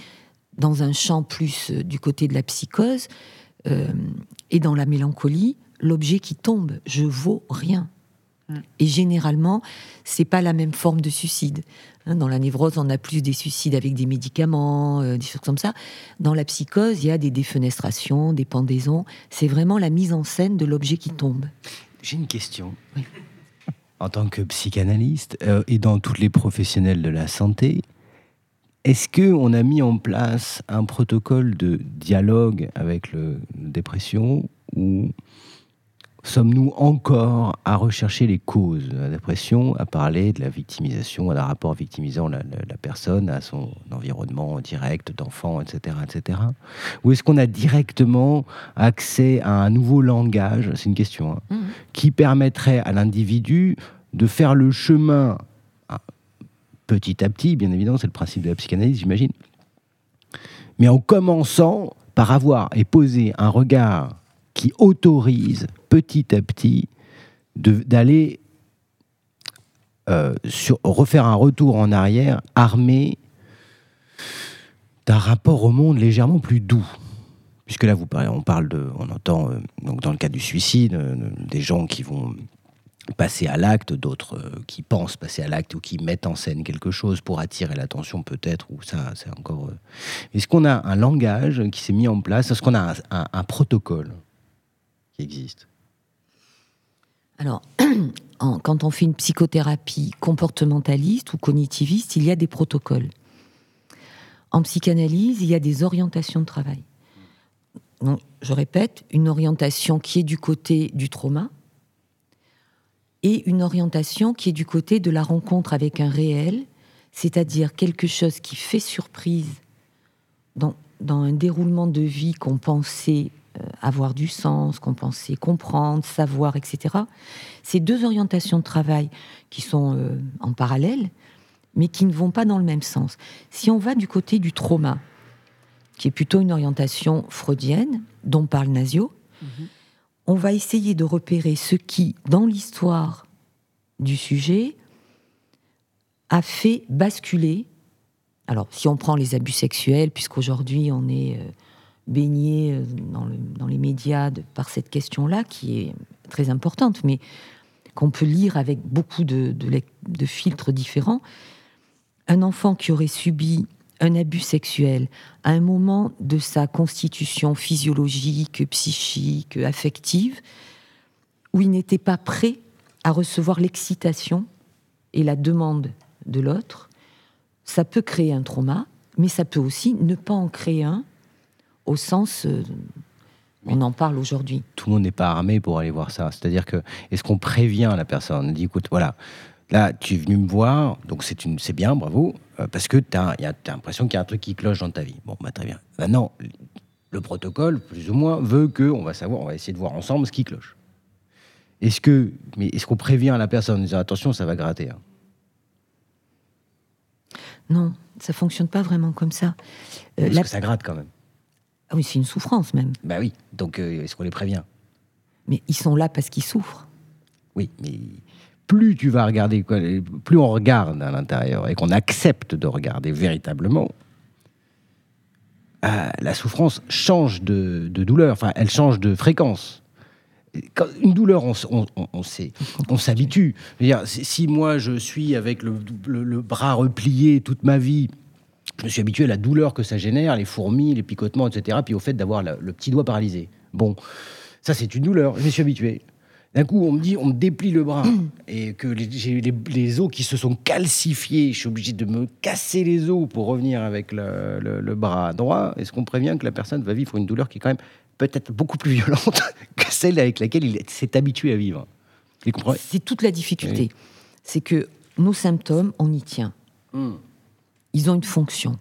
Speaker 4: dans un champ plus euh, du côté de la psychose euh, et dans la mélancolie, l'objet qui tombe, je vaux rien.
Speaker 5: Mm.
Speaker 4: Et généralement, c'est pas la même forme de suicide. Hein, Dans la névrose, on a plus des suicides avec des médicaments, euh, des choses comme ça. Dans la psychose, il y a des défenestrations, des pendaisons. C'est vraiment la mise en scène de l'objet qui tombe.
Speaker 2: J'ai une question. En tant que psychanalyste euh, et dans tous les professionnels de la santé, est-ce que on a mis en place un protocole de dialogue avec le, la dépression ou sommes-nous encore à rechercher les causes de la dépression, à parler de la victimisation, d'un rapport victimisant la, la- la personne à son environnement direct d'enfant, etc., etc. Ou est-ce qu'on a directement accès à un nouveau langage? C'est une question. hein,
Speaker 4: Mhm.
Speaker 2: qui permettrait à l'individu de faire le chemin petit à petit, bien évidemment, c'est le principe de la psychanalyse, j'imagine, mais en commençant par avoir et poser un regard qui autorise petit à petit d'aller euh, refaire un retour en arrière armé d'un rapport au monde légèrement plus doux. Puisque là, vous parlez, on parle de, on entend, euh, dans le cas du suicide, euh, des gens qui vont passer à l'acte, d'autres euh, qui pensent passer à l'acte ou qui mettent en scène quelque chose pour attirer l'attention peut-être, ou ça, c'est encore... euh. Est-ce qu'on a un langage qui s'est mis en place? Est-ce qu'on a un, protocole qui existe?
Speaker 4: Alors, *clears throat* quand on fait une psychothérapie comportementaliste ou cognitiviste, il y a des protocoles. En psychanalyse, il y a des orientations de travail. Donc, je répète, une orientation qui est du côté du trauma, et une orientation qui est du côté de la rencontre avec un réel, c'est-à-dire quelque chose qui fait surprise dans, dans un déroulement de vie qu'on pensait euh, avoir du sens, qu'on pensait comprendre, savoir, etc. Ces deux orientations de travail qui sont euh, en parallèle, mais qui ne vont pas dans le même sens. Si on va du côté du trauma, qui est plutôt une orientation freudienne, dont parle Nasio, mhm. On va essayer de repérer ce qui, dans l'histoire du sujet, a fait basculer. Alors, si on prend les abus sexuels, puisqu'aujourd'hui on est euh, baigné euh, dans, les médias par cette question-là, qui est très importante, mais qu'on peut lire avec beaucoup de, de filtres différents, un enfant qui aurait subi un abus sexuel à un moment de sa constitution physiologique, psychique, affective, où il n'était pas prêt à recevoir l'excitation et la demande de l'autre, ça peut créer un trauma, mais ça peut aussi ne pas en créer un au sens... Euh, on en parle aujourd'hui.
Speaker 2: Tout le monde n'est pas armé pour aller voir ça. C'est-à-dire que, est-ce qu'on prévient la personne On dit, écoute, voilà, Là, tu es venu me voir, donc c'est bien, bravo, parce que tu as, l'impression qu'il y a un truc qui cloche dans ta vie. Bon, bah, très bien. Non, le protocole, plus ou moins, veut que on va savoir, on va essayer de voir ensemble ce qui cloche. Est-ce que, mais est-ce qu'on prévient la personne en disant attention, ça va gratter hein?
Speaker 4: Non, ça fonctionne pas vraiment comme ça.
Speaker 2: Euh, parce que ça gratte quand même.
Speaker 4: Ah oui, c'est une souffrance même.
Speaker 2: Bah oui, donc euh, est-ce qu'on les prévient?
Speaker 4: Mais ils sont là parce qu'ils souffrent.
Speaker 2: Oui, mais plus tu vas regarder, plus on regarde à l'intérieur et qu'on accepte de regarder véritablement, euh, la souffrance change de, douleur, enfin, elle change de fréquence. une douleur, on, on, sait, on s'habitue. Si moi je suis avec le, bras replié toute ma vie, je suis habitué à la douleur que ça génère, les fourmis, les picotements, etc., puis au fait d'avoir le petit doigt paralysé. Bon, ça c'est une douleur, je suis habitué. D'un coup, on me dit, on me déplie le bras et que j'ai les, os qui se sont calcifiés. Je suis obligé de me casser les os pour revenir avec le, bras droit. Est-ce qu'on prévient que la personne va vivre une douleur qui est quand même peut-être beaucoup plus violente *laughs* que celle avec laquelle il s'est habitué à vivre?
Speaker 4: C'est toute la difficulté. C'est que nos symptômes, on y tient. Hmm. Ils ont une fonction.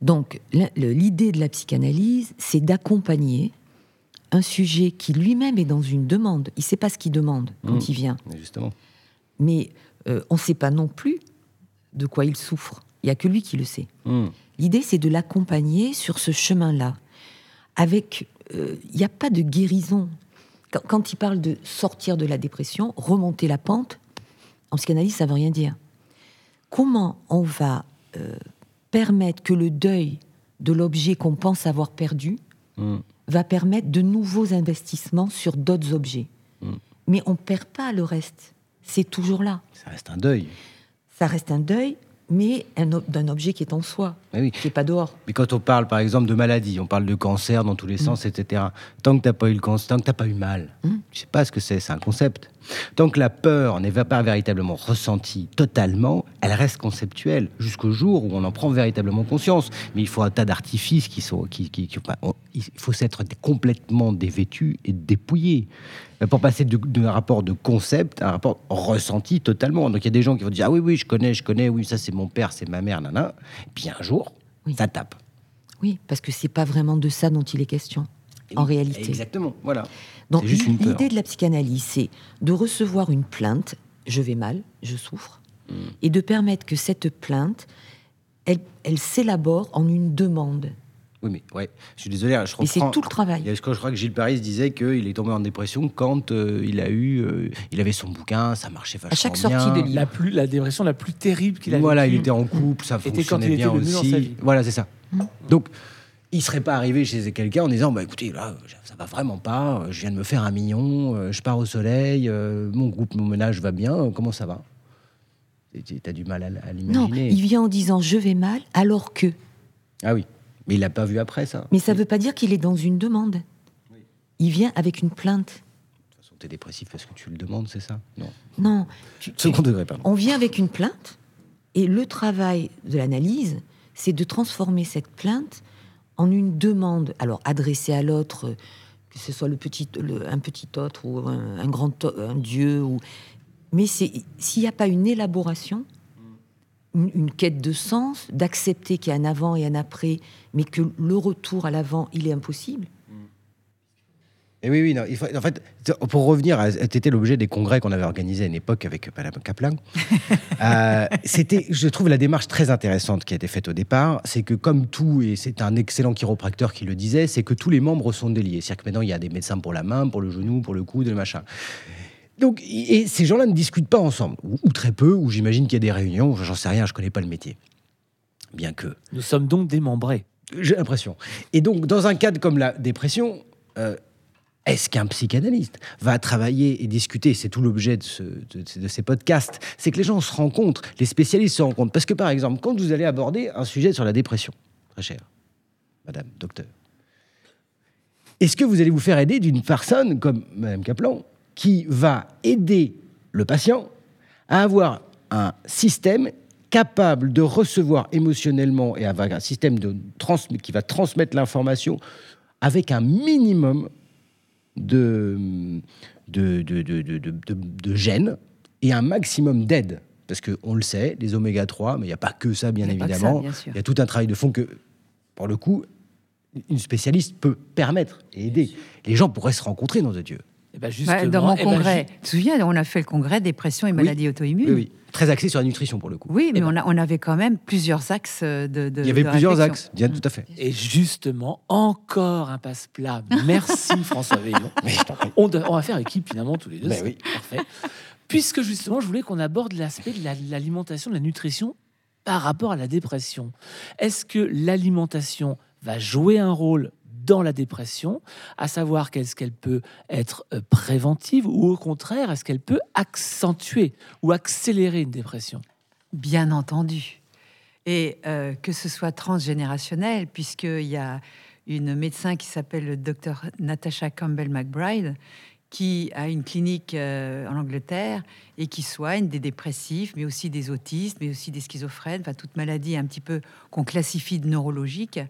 Speaker 4: Donc, l'idée de la psychanalyse, c'est d'accompagner un sujet qui lui-même est dans une demande. Il ne sait pas ce qu'il demande quand mmh. il vient.
Speaker 2: Justement.
Speaker 4: Mais euh, on ne sait pas non plus de quoi il souffre. Il n'y a que lui qui le sait. Mmh. L'idée, c'est de l'accompagner sur ce chemin-là. Avec, euh, il n'y a pas de guérison. Quand, il parle de sortir de la dépression, remonter la pente, en psychanalyse, ça ne veut rien dire. Comment on va euh, permettre que le deuil de l'objet qu'on pense avoir perdu mmh va permettre de nouveaux investissements sur d'autres objets. Hmm. Mais on ne perd pas le reste. C'est toujours là.
Speaker 2: Ça reste un deuil.
Speaker 4: Ça reste un deuil, mais d'un objet qui est en soi,
Speaker 2: oui.
Speaker 4: qui n'est pas dehors.
Speaker 2: Mais quand on parle, par exemple, de maladie, on parle de cancer dans tous les mm. sens, etc. Tant que tu n'as pas eu le cancer, tant que tu n'as pas eu mal, mm. je ne sais pas ce que c'est, c'est un concept. Tant que la peur n'est pas véritablement ressentie totalement, elle reste conceptuelle jusqu'au jour où on en prend véritablement conscience. Mais il faut un tas d'artifices qui sont... Qui, qui, il faut s'être complètement dévêtu et dépouillé pour passer d'un rapport de concept à un rapport ressenti totalement. Donc il y a des gens qui vont dire ah oui oui je connais je connais oui ça c'est mon père c'est ma mère nana. Et puis un jour ça tape.
Speaker 4: Oui parce que c'est pas vraiment de ça dont il est question en réalité.
Speaker 2: Exactement voilà.
Speaker 4: Donc l'idée de la psychanalyse c'est de recevoir une plainte je vais mal je souffre hmm. et de permettre que cette plainte elle, elle s'élabore en une demande
Speaker 2: oui, mais ouais, je suis désolé. Hein, je
Speaker 4: reprends... c'est tout le travail.
Speaker 2: Je crois que Gilles Paris disait qu'il est tombé en dépression quand euh, il a eu, euh, il avait son bouquin, ça marchait vachement bien. À
Speaker 4: chaque sortie de livre.
Speaker 3: La, plus, la dépression la plus terrible qu'il a
Speaker 2: Voilà, il était en couple, ça fonctionnait quand il bien était aussi. Voilà, c'est ça. Mmh. Donc, il serait pas arrivé chez quelqu'un en disant bah écoutez là ça va vraiment pas, je viens de me faire un million, euh, je pars au soleil, mon groupe, mon ménage va bien, comment ça va? Tu as du mal à, l'imaginer.
Speaker 4: Non, il vient en disant je vais mal alors que.
Speaker 2: Ah oui. Mais il l'a pas vu après ça.
Speaker 4: Mais ça ne veut pas dire qu'il est dans une demande. Il vient avec une plainte. De
Speaker 2: toute façon, tu es dépressif parce que tu le demandes, c'est ça? Non.
Speaker 4: Non.
Speaker 2: Second degré, pardon.
Speaker 4: On vient avec une plainte et le travail de l'analyse, c'est de transformer cette plainte en une demande, alors adressée à l'autre que ce soit le petit, un petit autre ou un, grand un dieu. Mais s'il n'y a pas une élaboration, une, quête de sens, d'accepter qu'il y a un avant et un après, mais que le retour à l'avant, il est impossible.
Speaker 2: Et oui, oui, non, il faut, en fait, pour revenir, c'était l'objet des congrès qu'on avait organisés à une époque avec Madame Kaplan. *laughs* euh, c'était, je trouve, la démarche très intéressante qui a été faite au départ, c'est que comme tout, et c'est un excellent chiropracteur qui le disait, c'est que tous les membres sont déliés. C'est-à-dire que maintenant, il y a des médecins pour la main, pour le genou, pour le coude, le machin. Donc, et ces gens-là ne discutent pas ensemble, ou, très peu, ou j'imagine qu'il y a des réunions, j'en sais rien, je connais pas le métier. Bien que.
Speaker 3: Nous sommes donc démembrés.
Speaker 2: J'ai l'impression. Et donc, dans un cadre comme la dépression, euh, est-ce qu'un psychanalyste va travailler et discuter C'est tout l'objet de, ces podcasts. C'est que les gens se rencontrent, les spécialistes se rencontrent. Parce que, par exemple, quand vous allez aborder un sujet sur la dépression, très cher, madame, docteur, est-ce que vous allez vous faire aider d'une personne comme madame Kaplan qui va aider le patient à avoir un système capable de recevoir émotionnellement et avoir un système qui va transmettre l'information avec un minimum de, de, de, de, gènes et un maximum d'aide. Parce qu'on le sait, les oméga 3, mais il n'y a pas que ça, bien évidemment. Il y a tout un travail de fond que, pour le coup, une spécialiste peut permettre et aider. Les gens pourraient se rencontrer dans de Dieu.
Speaker 5: Et ben dans mon congrès, tu te souviens, on a fait le congrès dépression et maladies auto-immunes.
Speaker 2: Oui, très axé sur la nutrition pour le coup.
Speaker 5: Oui, mais on, a, on, avait quand même plusieurs axes de.
Speaker 2: Il y avait plusieurs axes, bien tout à fait.
Speaker 3: Et justement, encore un passe-plat. Merci *laughs* François Veillon. *laughs* on, on, va faire équipe finalement tous les deux.
Speaker 2: Ben oui.
Speaker 3: Parfait. Puisque justement, je voulais qu'on aborde l'aspect de l'alimentation, de la nutrition par rapport à la dépression. Est-ce que l'alimentation va jouer un rôle dans la dépression, à savoir qu'est-ce qu'elle peut être euh, préventive ou au contraire, est-ce qu'elle peut accentuer ou accélérer une dépression?
Speaker 5: Bien entendu. Et euh, que ce soit transgénérationnel, puisqu'il y a une médecin qui s'appelle le docteur Natasha Campbell McBride, qui a une clinique euh, en Angleterre et qui soigne des dépressifs, mais aussi des autistes, mais aussi des schizophrènes, enfin toute maladie un petit peu qu'on classifie de neurologique.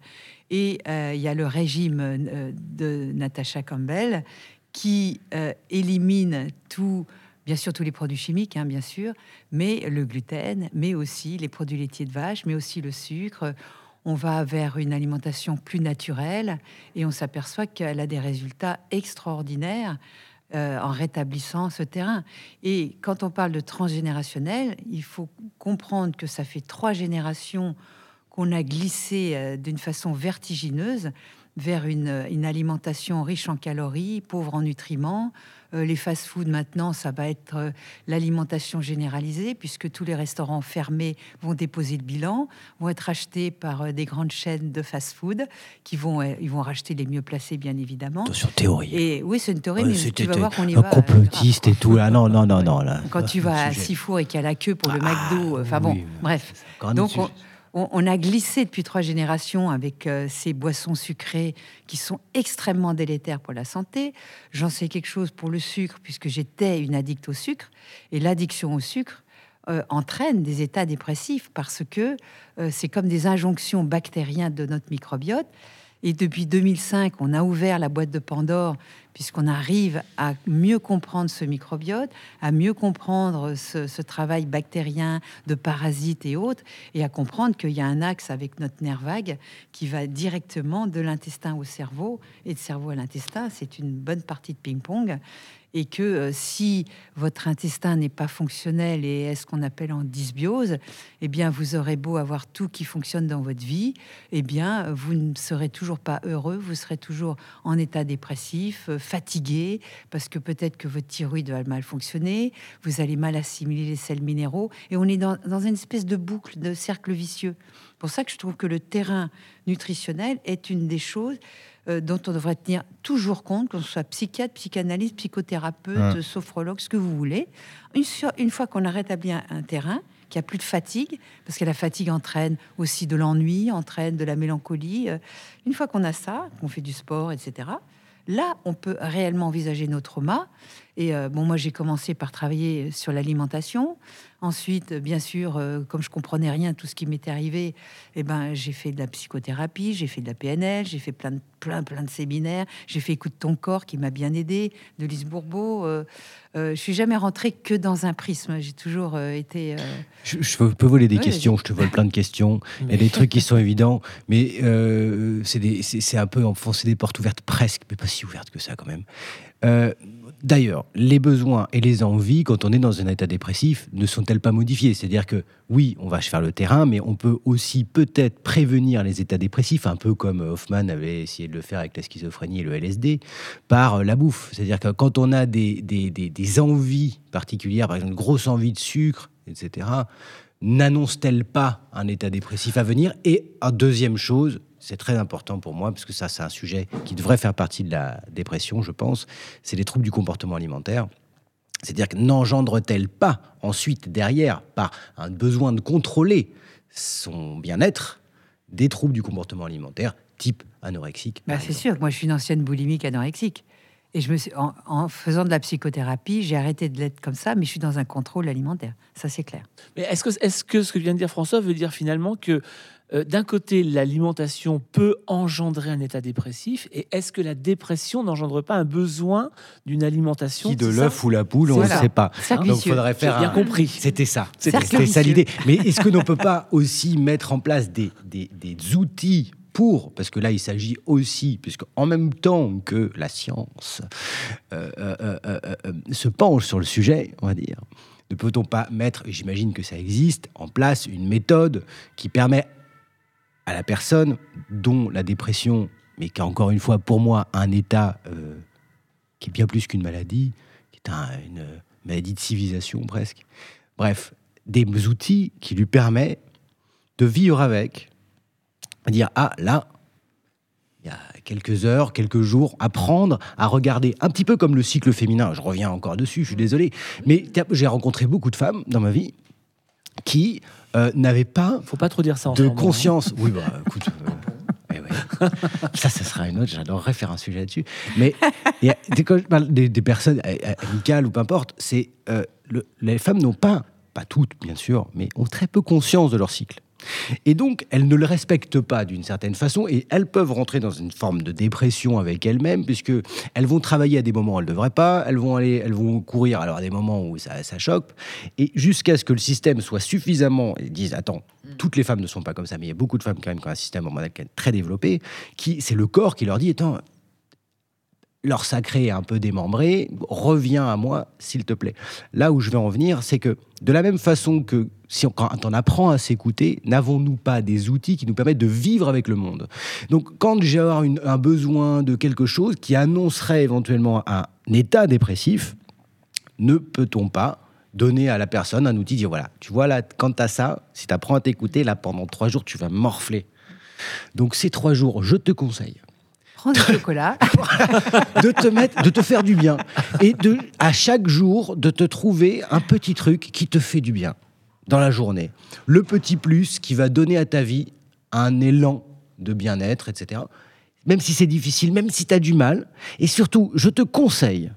Speaker 5: Et euh, il y a le régime euh, de Natasha Campbell qui élimine tout, bien sûr tous les produits chimiques, hein, bien sûr, mais le gluten, mais aussi les produits laitiers de vache, mais aussi le sucre on va vers une alimentation plus naturelle et on s'aperçoit qu'elle a des résultats extraordinaires. Euh, en rétablissant ce terrain. Et quand on parle de transgénérationnel, il faut comprendre que ça fait trois générations qu'on a glissé euh, d'une façon vertigineuse vers une, alimentation riche en calories, pauvre en nutriments. Euh, les fast-foods, maintenant, ça va être euh, l'alimentation généralisée, puisque tous les restaurants fermés vont déposer le bilan, vont être achetés par euh, des grandes chaînes de fast-food qui vont, ils vont racheter les mieux placés, bien évidemment.
Speaker 2: Attention, théorie.
Speaker 5: Et oui, c'est une théorie, mais tu vas voir qu'on y
Speaker 2: va. complotiste et tout. Ah non, non, non, non. Là.
Speaker 5: Quand tu vas à Sifour et qu'il y a la queue pour le ah, McDo, enfin bon, bref. Donc, on, a glissé depuis trois générations avec euh, ces boissons sucrées qui sont extrêmement délétères pour la santé. J'en sais quelque chose pour le sucre, puisque j'étais une addict au sucre. Et l'addiction au sucre euh, entraîne des états dépressifs parce que euh, c'est comme des injonctions bactériennes de notre microbiote. Et depuis 2005, on a ouvert la boîte de Pandore puisqu'on arrive à mieux comprendre ce microbiote, à mieux comprendre ce, travail bactérien de parasites et autres, et à comprendre qu'il y a un axe avec notre nerf vague qui va directement de l'intestin au cerveau et de cerveau à l'intestin. C'est une bonne partie de ping-pong et que euh, si votre intestin n'est pas fonctionnel et est ce qu'on appelle en dysbiose, eh bien vous aurez beau avoir tout qui fonctionne dans votre vie, eh bien vous ne serez toujours pas heureux, vous serez toujours en état dépressif, euh, fatigué, parce que peut-être que votre thyroïde va mal fonctionner, vous allez mal assimiler les sels minéraux, et on est dans, dans une espèce de boucle, de cercle vicieux. Pour ça que je trouve que le terrain nutritionnel est une des choses euh, dont on devrait tenir toujours compte, qu'on soit psychiatre, psychanalyste, psychothérapeute, sophrologue, ce que vous voulez. Une, fois qu'on a rétabli un, terrain, qu'il n'y a plus de fatigue, parce que la fatigue entraîne aussi de l'ennui, entraîne de la mélancolie. Euh, une fois qu'on a ça, qu'on fait du sport, etc., là, on peut réellement envisager nos traumas Et bon, moi, j'ai commencé par travailler sur l'alimentation. Ensuite, bien sûr, comme je comprenais rien tout ce qui m'était arrivé, eh ben, j'ai fait de la psychothérapie, j'ai fait de la PNL, j'ai fait plein de, plein, plein de séminaires, j'ai fait Écoute ton corps qui m'a bien aidé, de Lise Bourbeau. Euh, euh, je suis jamais rentrée que dans un prisme. J'ai toujours été.
Speaker 2: Je, peux voler des questions. Je te vole plein de questions. Il y a des trucs qui sont évidents, mais c'est un peu enfoncer des portes ouvertes presque, mais pas si ouvertes que ça quand même. D'ailleurs, les besoins et les envies, quand on est dans un état dépressif, ne sont-elles pas modifiées? C'est-à-dire que oui, on va faire le terrain, mais on peut aussi peut-être prévenir les états dépressifs, un peu comme Hoffman avait essayé de le faire avec la schizophrénie et le LSD, par euh, la bouffe. C'est-à-dire que quand on a des, des, envies particulières, par exemple une grosse envie de sucre, etc., n'annonce-t-elle pas un état dépressif à venir? Et en deuxième chose, c'est très important pour moi, parce que ça, c'est un sujet qui devrait faire partie de la dépression, je pense, c'est les troubles du comportement alimentaire. C'est-à-dire que n'engendre-t-elle pas ensuite, derrière, par un besoin de contrôler son bien-être, des troubles du comportement alimentaire, type anorexique
Speaker 5: bah, C'est sûr, moi je suis une ancienne boulimique anorexique. Et je me suis, en, faisant de la psychothérapie, j'ai arrêté de l'être comme ça, mais je suis dans un contrôle alimentaire. Ça, c'est clair.
Speaker 3: Mais est-ce que, est -ce que ce que vient de dire François veut dire finalement que euh, d'un côté, l'alimentation peut engendrer un état dépressif, et est-ce que la dépression n'engendre pas un besoin d'une alimentation
Speaker 2: Qui de l'œuf ou la poule, on ne sait pas.
Speaker 3: Donc, il faudrait faire. Bien compris.
Speaker 2: C'était ça. C'était ça l'idée. Mais est-ce que l'on peut pas aussi mettre en place des, des, outils pour, parce que là il s'agit aussi, puisque en même temps que la science euh, euh, se penche sur le sujet, on va dire, ne peut-on pas mettre, j'imagine que ça existe, en place une méthode qui permet à la personne dont la dépression, mais qui a encore une fois pour moi un état euh, qui est bien plus qu'une maladie, qui est une maladie de civilisation presque. Bref, des outils qui lui permettent de vivre avec, dire ah là, il y a quelques heures, quelques jours, apprendre à regarder un petit peu comme le cycle féminin. Je reviens encore dessus, je suis désolé, mais j'ai rencontré beaucoup de femmes dans ma vie qui euh, n'avait pas,
Speaker 3: Faut pas trop dire ça
Speaker 2: de hein. conscience. Oui, bah *laughs* écoute. Euh, ça, ça sera une autre. J'adorerais faire un sujet là-dessus. Mais *laughs* y a, des, des, personnes amicales ou peu importe, c'est euh, les femmes n'ont pas, pas toutes bien sûr, mais ont très peu conscience de leur cycle. Et donc, elles ne le respectent pas d'une certaine façon et elles peuvent rentrer dans une forme de dépression avec elles-mêmes puisque elles vont travailler à des moments où elles ne devraient pas, elles vont aller, elles vont courir alors à des moments où ça, ça choque et jusqu'à ce que le système soit suffisamment, ils disent attends, toutes les femmes ne sont pas comme ça, mais il y a beaucoup de femmes quand même qui ont un système hormonal très développé, qui c'est le corps qui leur dit attends, leur sacré un peu démembré, reviens à moi, s'il te plaît. Là où je veux en venir, c'est que de la même façon que si on, quand on apprend à s'écouter, n'avons-nous pas des outils qui nous permettent de vivre avec le monde? Donc, quand j'ai un besoin de quelque chose qui annoncerait éventuellement un état dépressif, ne peut-on pas donner à la personne un outil, dire voilà, tu vois là, quand tu as ça, si tu apprends à t'écouter, là, pendant trois jours, tu vas morfler. Donc, ces trois jours, je te conseille
Speaker 5: du chocolat, *laughs*
Speaker 2: de te mettre, de te faire du bien, et de à chaque jour de te trouver un petit truc qui te fait du bien dans la journée. Le petit plus qui va donner à ta vie un élan de bien-être, etc. Même si c'est difficile, même si tu as du mal. Et surtout, je te conseille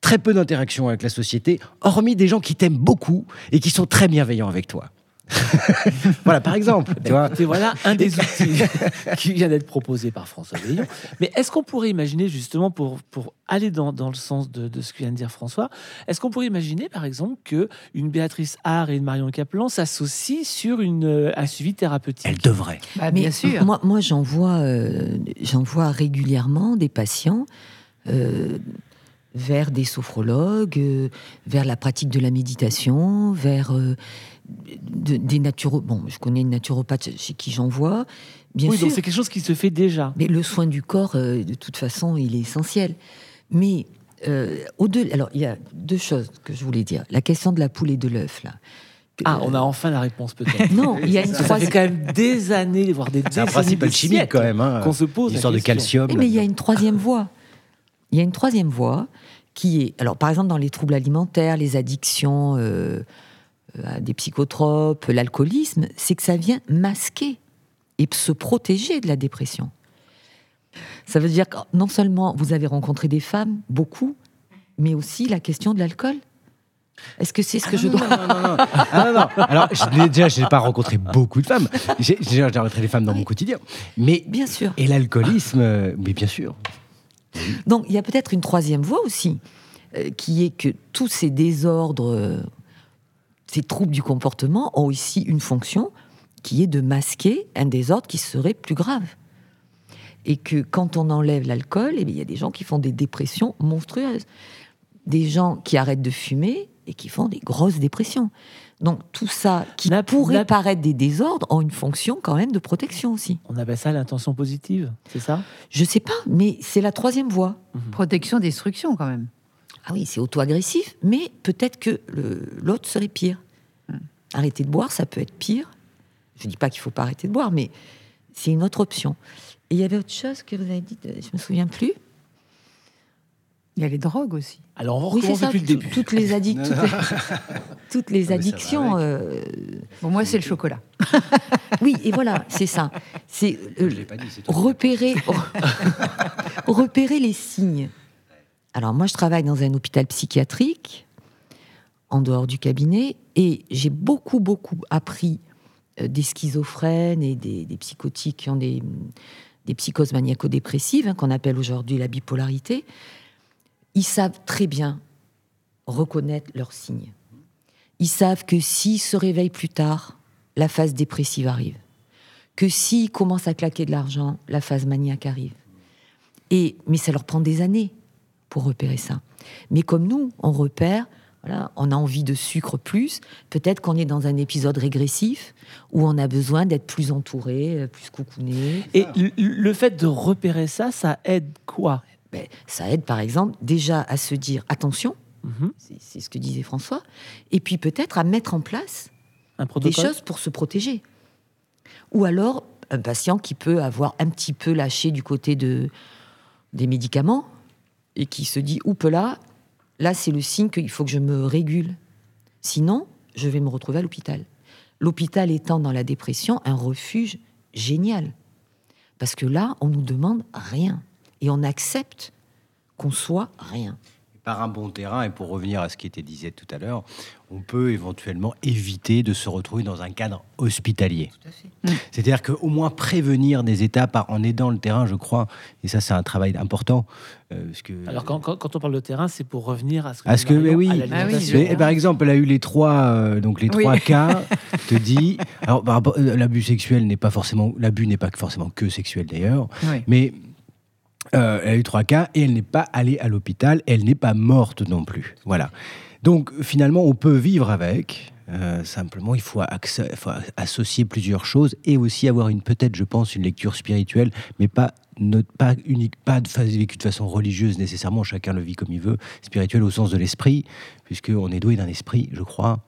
Speaker 2: très peu d'interactions avec la société, hormis des gens qui t'aiment beaucoup et qui sont très bienveillants avec toi. Voilà, par exemple. Tu vois.
Speaker 3: voilà un des outils *laughs* qui vient d'être proposé par François Veillon. Mais est-ce qu'on pourrait imaginer, justement, pour, pour aller dans, dans le sens de, de, ce que vient de dire François, est-ce qu'on pourrait imaginer, par exemple, que une Béatrice Hart et une Marion Caplan s'associent sur une, un suivi thérapeutique?
Speaker 2: Elle devrait.
Speaker 4: Bah, bien sûr. Moi, moi j'en vois, euh, vois régulièrement des patients. Euh, vers des sophrologues, euh, vers la pratique de la méditation, vers des naturopathes. Bon, je connais une naturopathe chez qui j'en vois. Bien
Speaker 3: oui,
Speaker 4: donc
Speaker 3: c'est quelque chose qui se fait déjà.
Speaker 4: Mais le soin du corps, euh, de toute façon, il est essentiel. Mais euh, au-delà, alors il y a deux choses que je voulais dire. La question de la poule et de l'œuf, là.
Speaker 3: Ah, on a enfin la réponse peut-être. *laughs*
Speaker 4: non, il y a une
Speaker 3: troisième. Ça fait quand même des années, voire des décennies, un
Speaker 2: principal chimique quand même, hein,
Speaker 3: qu'on se pose.
Speaker 2: Une de calcium.
Speaker 4: mais il y a une troisième voie. Il y a une troisième voie qui est, alors par exemple dans les troubles alimentaires, les addictions. Euh, euh, des psychotropes, l'alcoolisme, c'est que ça vient masquer et se protéger de la dépression. Ça veut dire que non seulement vous avez rencontré des femmes, beaucoup, mais aussi la question de l'alcool. Est-ce que c'est ce que je
Speaker 2: non,
Speaker 4: dois
Speaker 2: non, non, non. Ah, non, non. Alors, je déjà, je n'ai pas rencontré beaucoup de femmes. J'ai j'ai rencontré des femmes dans mon quotidien. Mais,
Speaker 4: Bien sûr.
Speaker 2: et l'alcoolisme, euh, mais bien sûr.
Speaker 4: Donc il y a peut-être une troisième voie aussi, euh, qui est que tous ces désordres, euh, ces troubles du comportement ont aussi une fonction qui est de masquer un désordre qui serait plus grave. Et que quand on enlève l'alcool, eh il y a des gens qui font des dépressions monstrueuses. Des gens qui arrêtent de fumer et qui font des grosses dépressions. Donc tout ça qui
Speaker 3: N'a-
Speaker 4: pourrait paraître des désordres ont une fonction quand même de protection aussi.
Speaker 3: On appelle ça l'intention positive, c'est ça?
Speaker 4: Je sais pas, mais c'est la troisième voie.
Speaker 5: Protection, destruction quand même.
Speaker 4: Ah oui, c'est auto-agressif, mais peut-être que l'autre serait pire. Arrêter de boire, ça peut être pire. Je dis pas qu'il faut pas arrêter de boire, mais c'est une autre option. Et il y avait autre chose que vous avez dit, euh, je me souviens plus.
Speaker 5: Il y a les drogues aussi.
Speaker 3: Alors on va
Speaker 4: Oui, c'est
Speaker 3: recommencer
Speaker 4: ça.
Speaker 3: depuis le
Speaker 4: tout-
Speaker 3: début.
Speaker 4: Toutes les, addic- *laughs* toutes les, *laughs* toutes les
Speaker 2: mais ça va
Speaker 4: addictions. euh,
Speaker 5: Bon, moi, c'est le chocolat. *laughs*
Speaker 4: oui, et voilà, c'est ça. C'est euh,
Speaker 2: Je l'ai pas dit, c'est toi.
Speaker 4: repérer, repérer les signes. Alors moi, je travaille dans un hôpital psychiatrique, en dehors du cabinet, et j'ai beaucoup, beaucoup appris euh, des schizophrènes et des, des psychotiques qui ont des, des psychoses maniaco-dépressives, hein, qu'on appelle aujourd'hui la bipolarité. Ils savent très bien reconnaître leurs signes. Ils savent que s'ils se réveillent plus tard, la phase dépressive arrive que s'ils commencent à claquer de l'argent, la phase maniaque arrive. Et, mais ça leur prend des années pour repérer ça. Mais comme nous, on repère, voilà, on a envie de sucre plus, peut-être qu'on est dans un épisode régressif où on a besoin d'être plus entouré, plus coucouné.
Speaker 3: Et le fait de repérer ça, ça aide quoi?
Speaker 4: Ben, ça aide par exemple déjà à se dire attention,
Speaker 3: Mhm.
Speaker 4: c'est c'est ce que disait François, et puis peut-être à mettre en place
Speaker 3: Un
Speaker 4: des choses pour se protéger. Ou alors, un patient qui peut avoir un petit peu lâché du côté de, des médicaments et qui se dit, oupe là, là c'est le signe qu'il faut que je me régule. Sinon, je vais me retrouver à l'hôpital. L'hôpital étant dans la dépression un refuge génial. Parce que là, on nous demande rien. Et on accepte qu'on soit rien.
Speaker 2: Par un bon terrain, et pour revenir à ce qui était disait tout à l'heure, on peut éventuellement éviter de se retrouver dans un cadre hospitalier. C'est-à-dire qu'au moins prévenir des étapes en aidant le terrain, je crois, et ça c'est un travail important. euh, parce que,
Speaker 3: Alors quand, quand- quand on parle de terrain, c'est pour revenir à ce que,
Speaker 2: À ce que- mais oui.
Speaker 3: à
Speaker 5: Ah oui.
Speaker 2: Mais, par exemple, elle a eu les trois, euh, donc les
Speaker 5: Oui.
Speaker 2: trois cas. *laughs* Te dit, alors euh, l'abus sexuel n'est pas forcément, l'abus n'est pas forcément que sexuel d'ailleurs,
Speaker 5: Oui.
Speaker 2: mais euh, elle a eu trois cas et elle n'est pas allée à l'hôpital, elle n'est pas morte non plus. Voilà. Donc finalement, on peut vivre avec. euh, simplement, il faut, associer plusieurs choses et aussi avoir une peut-être, je pense, une lecture spirituelle, mais pas ne- pas unique, pas de de façon religieuse nécessairement. Chacun le vit comme il veut, spirituel au sens de l'esprit, puisque on est doué d'un esprit, je crois.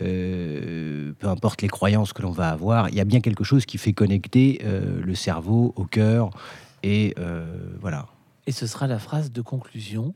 Speaker 2: Euh, peu importe les croyances que l'on va avoir, il y a bien quelque chose qui fait connecter le cerveau au cœur et euh, voilà.
Speaker 3: Et ce sera la phrase de conclusion.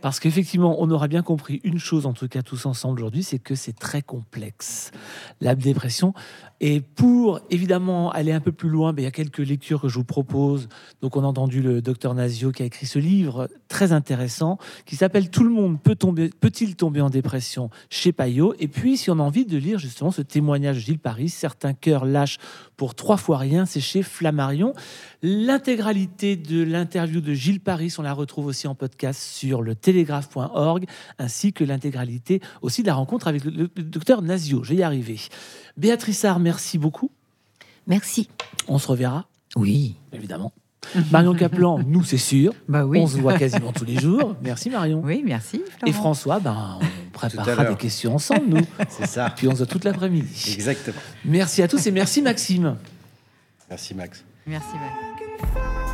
Speaker 3: Parce qu'effectivement, on aura bien compris une chose, en tout cas tous ensemble aujourd'hui, c'est que c'est très complexe, la dépression. Et pour évidemment aller un peu plus loin, il y a quelques lectures que je vous propose. Donc on a entendu le docteur Nazio qui a écrit ce livre très intéressant qui s'appelle Tout le monde peut-il tomber en dépression chez Payot? Et puis si on a envie de lire justement ce témoignage de Gilles Paris, certains cœurs lâchent pour trois fois rien, c'est chez Flammarion. L'intégralité de l'interview de Gilles Paris, on la retrouve aussi en podcast sur le télégraphe.org, ainsi que l'intégralité aussi de la rencontre avec le, le docteur Nazio. Je vais y arriver. Béatrice Sarr, merci beaucoup.
Speaker 4: Merci.
Speaker 3: On se reverra,
Speaker 4: Oui.
Speaker 3: évidemment. Marion Caplan, *laughs* nous, c'est sûr.
Speaker 5: Bah oui.
Speaker 3: On se voit quasiment tous les jours. Merci Marion.
Speaker 5: Oui, merci.
Speaker 3: Et. François, ben, on préparera des questions ensemble, nous. *laughs*
Speaker 2: C'est ça.
Speaker 3: Puis on se voit toute l'après-midi.
Speaker 2: Exactement.
Speaker 3: Merci à tous et merci Maxime.
Speaker 2: Merci Max.
Speaker 5: Merci, Max.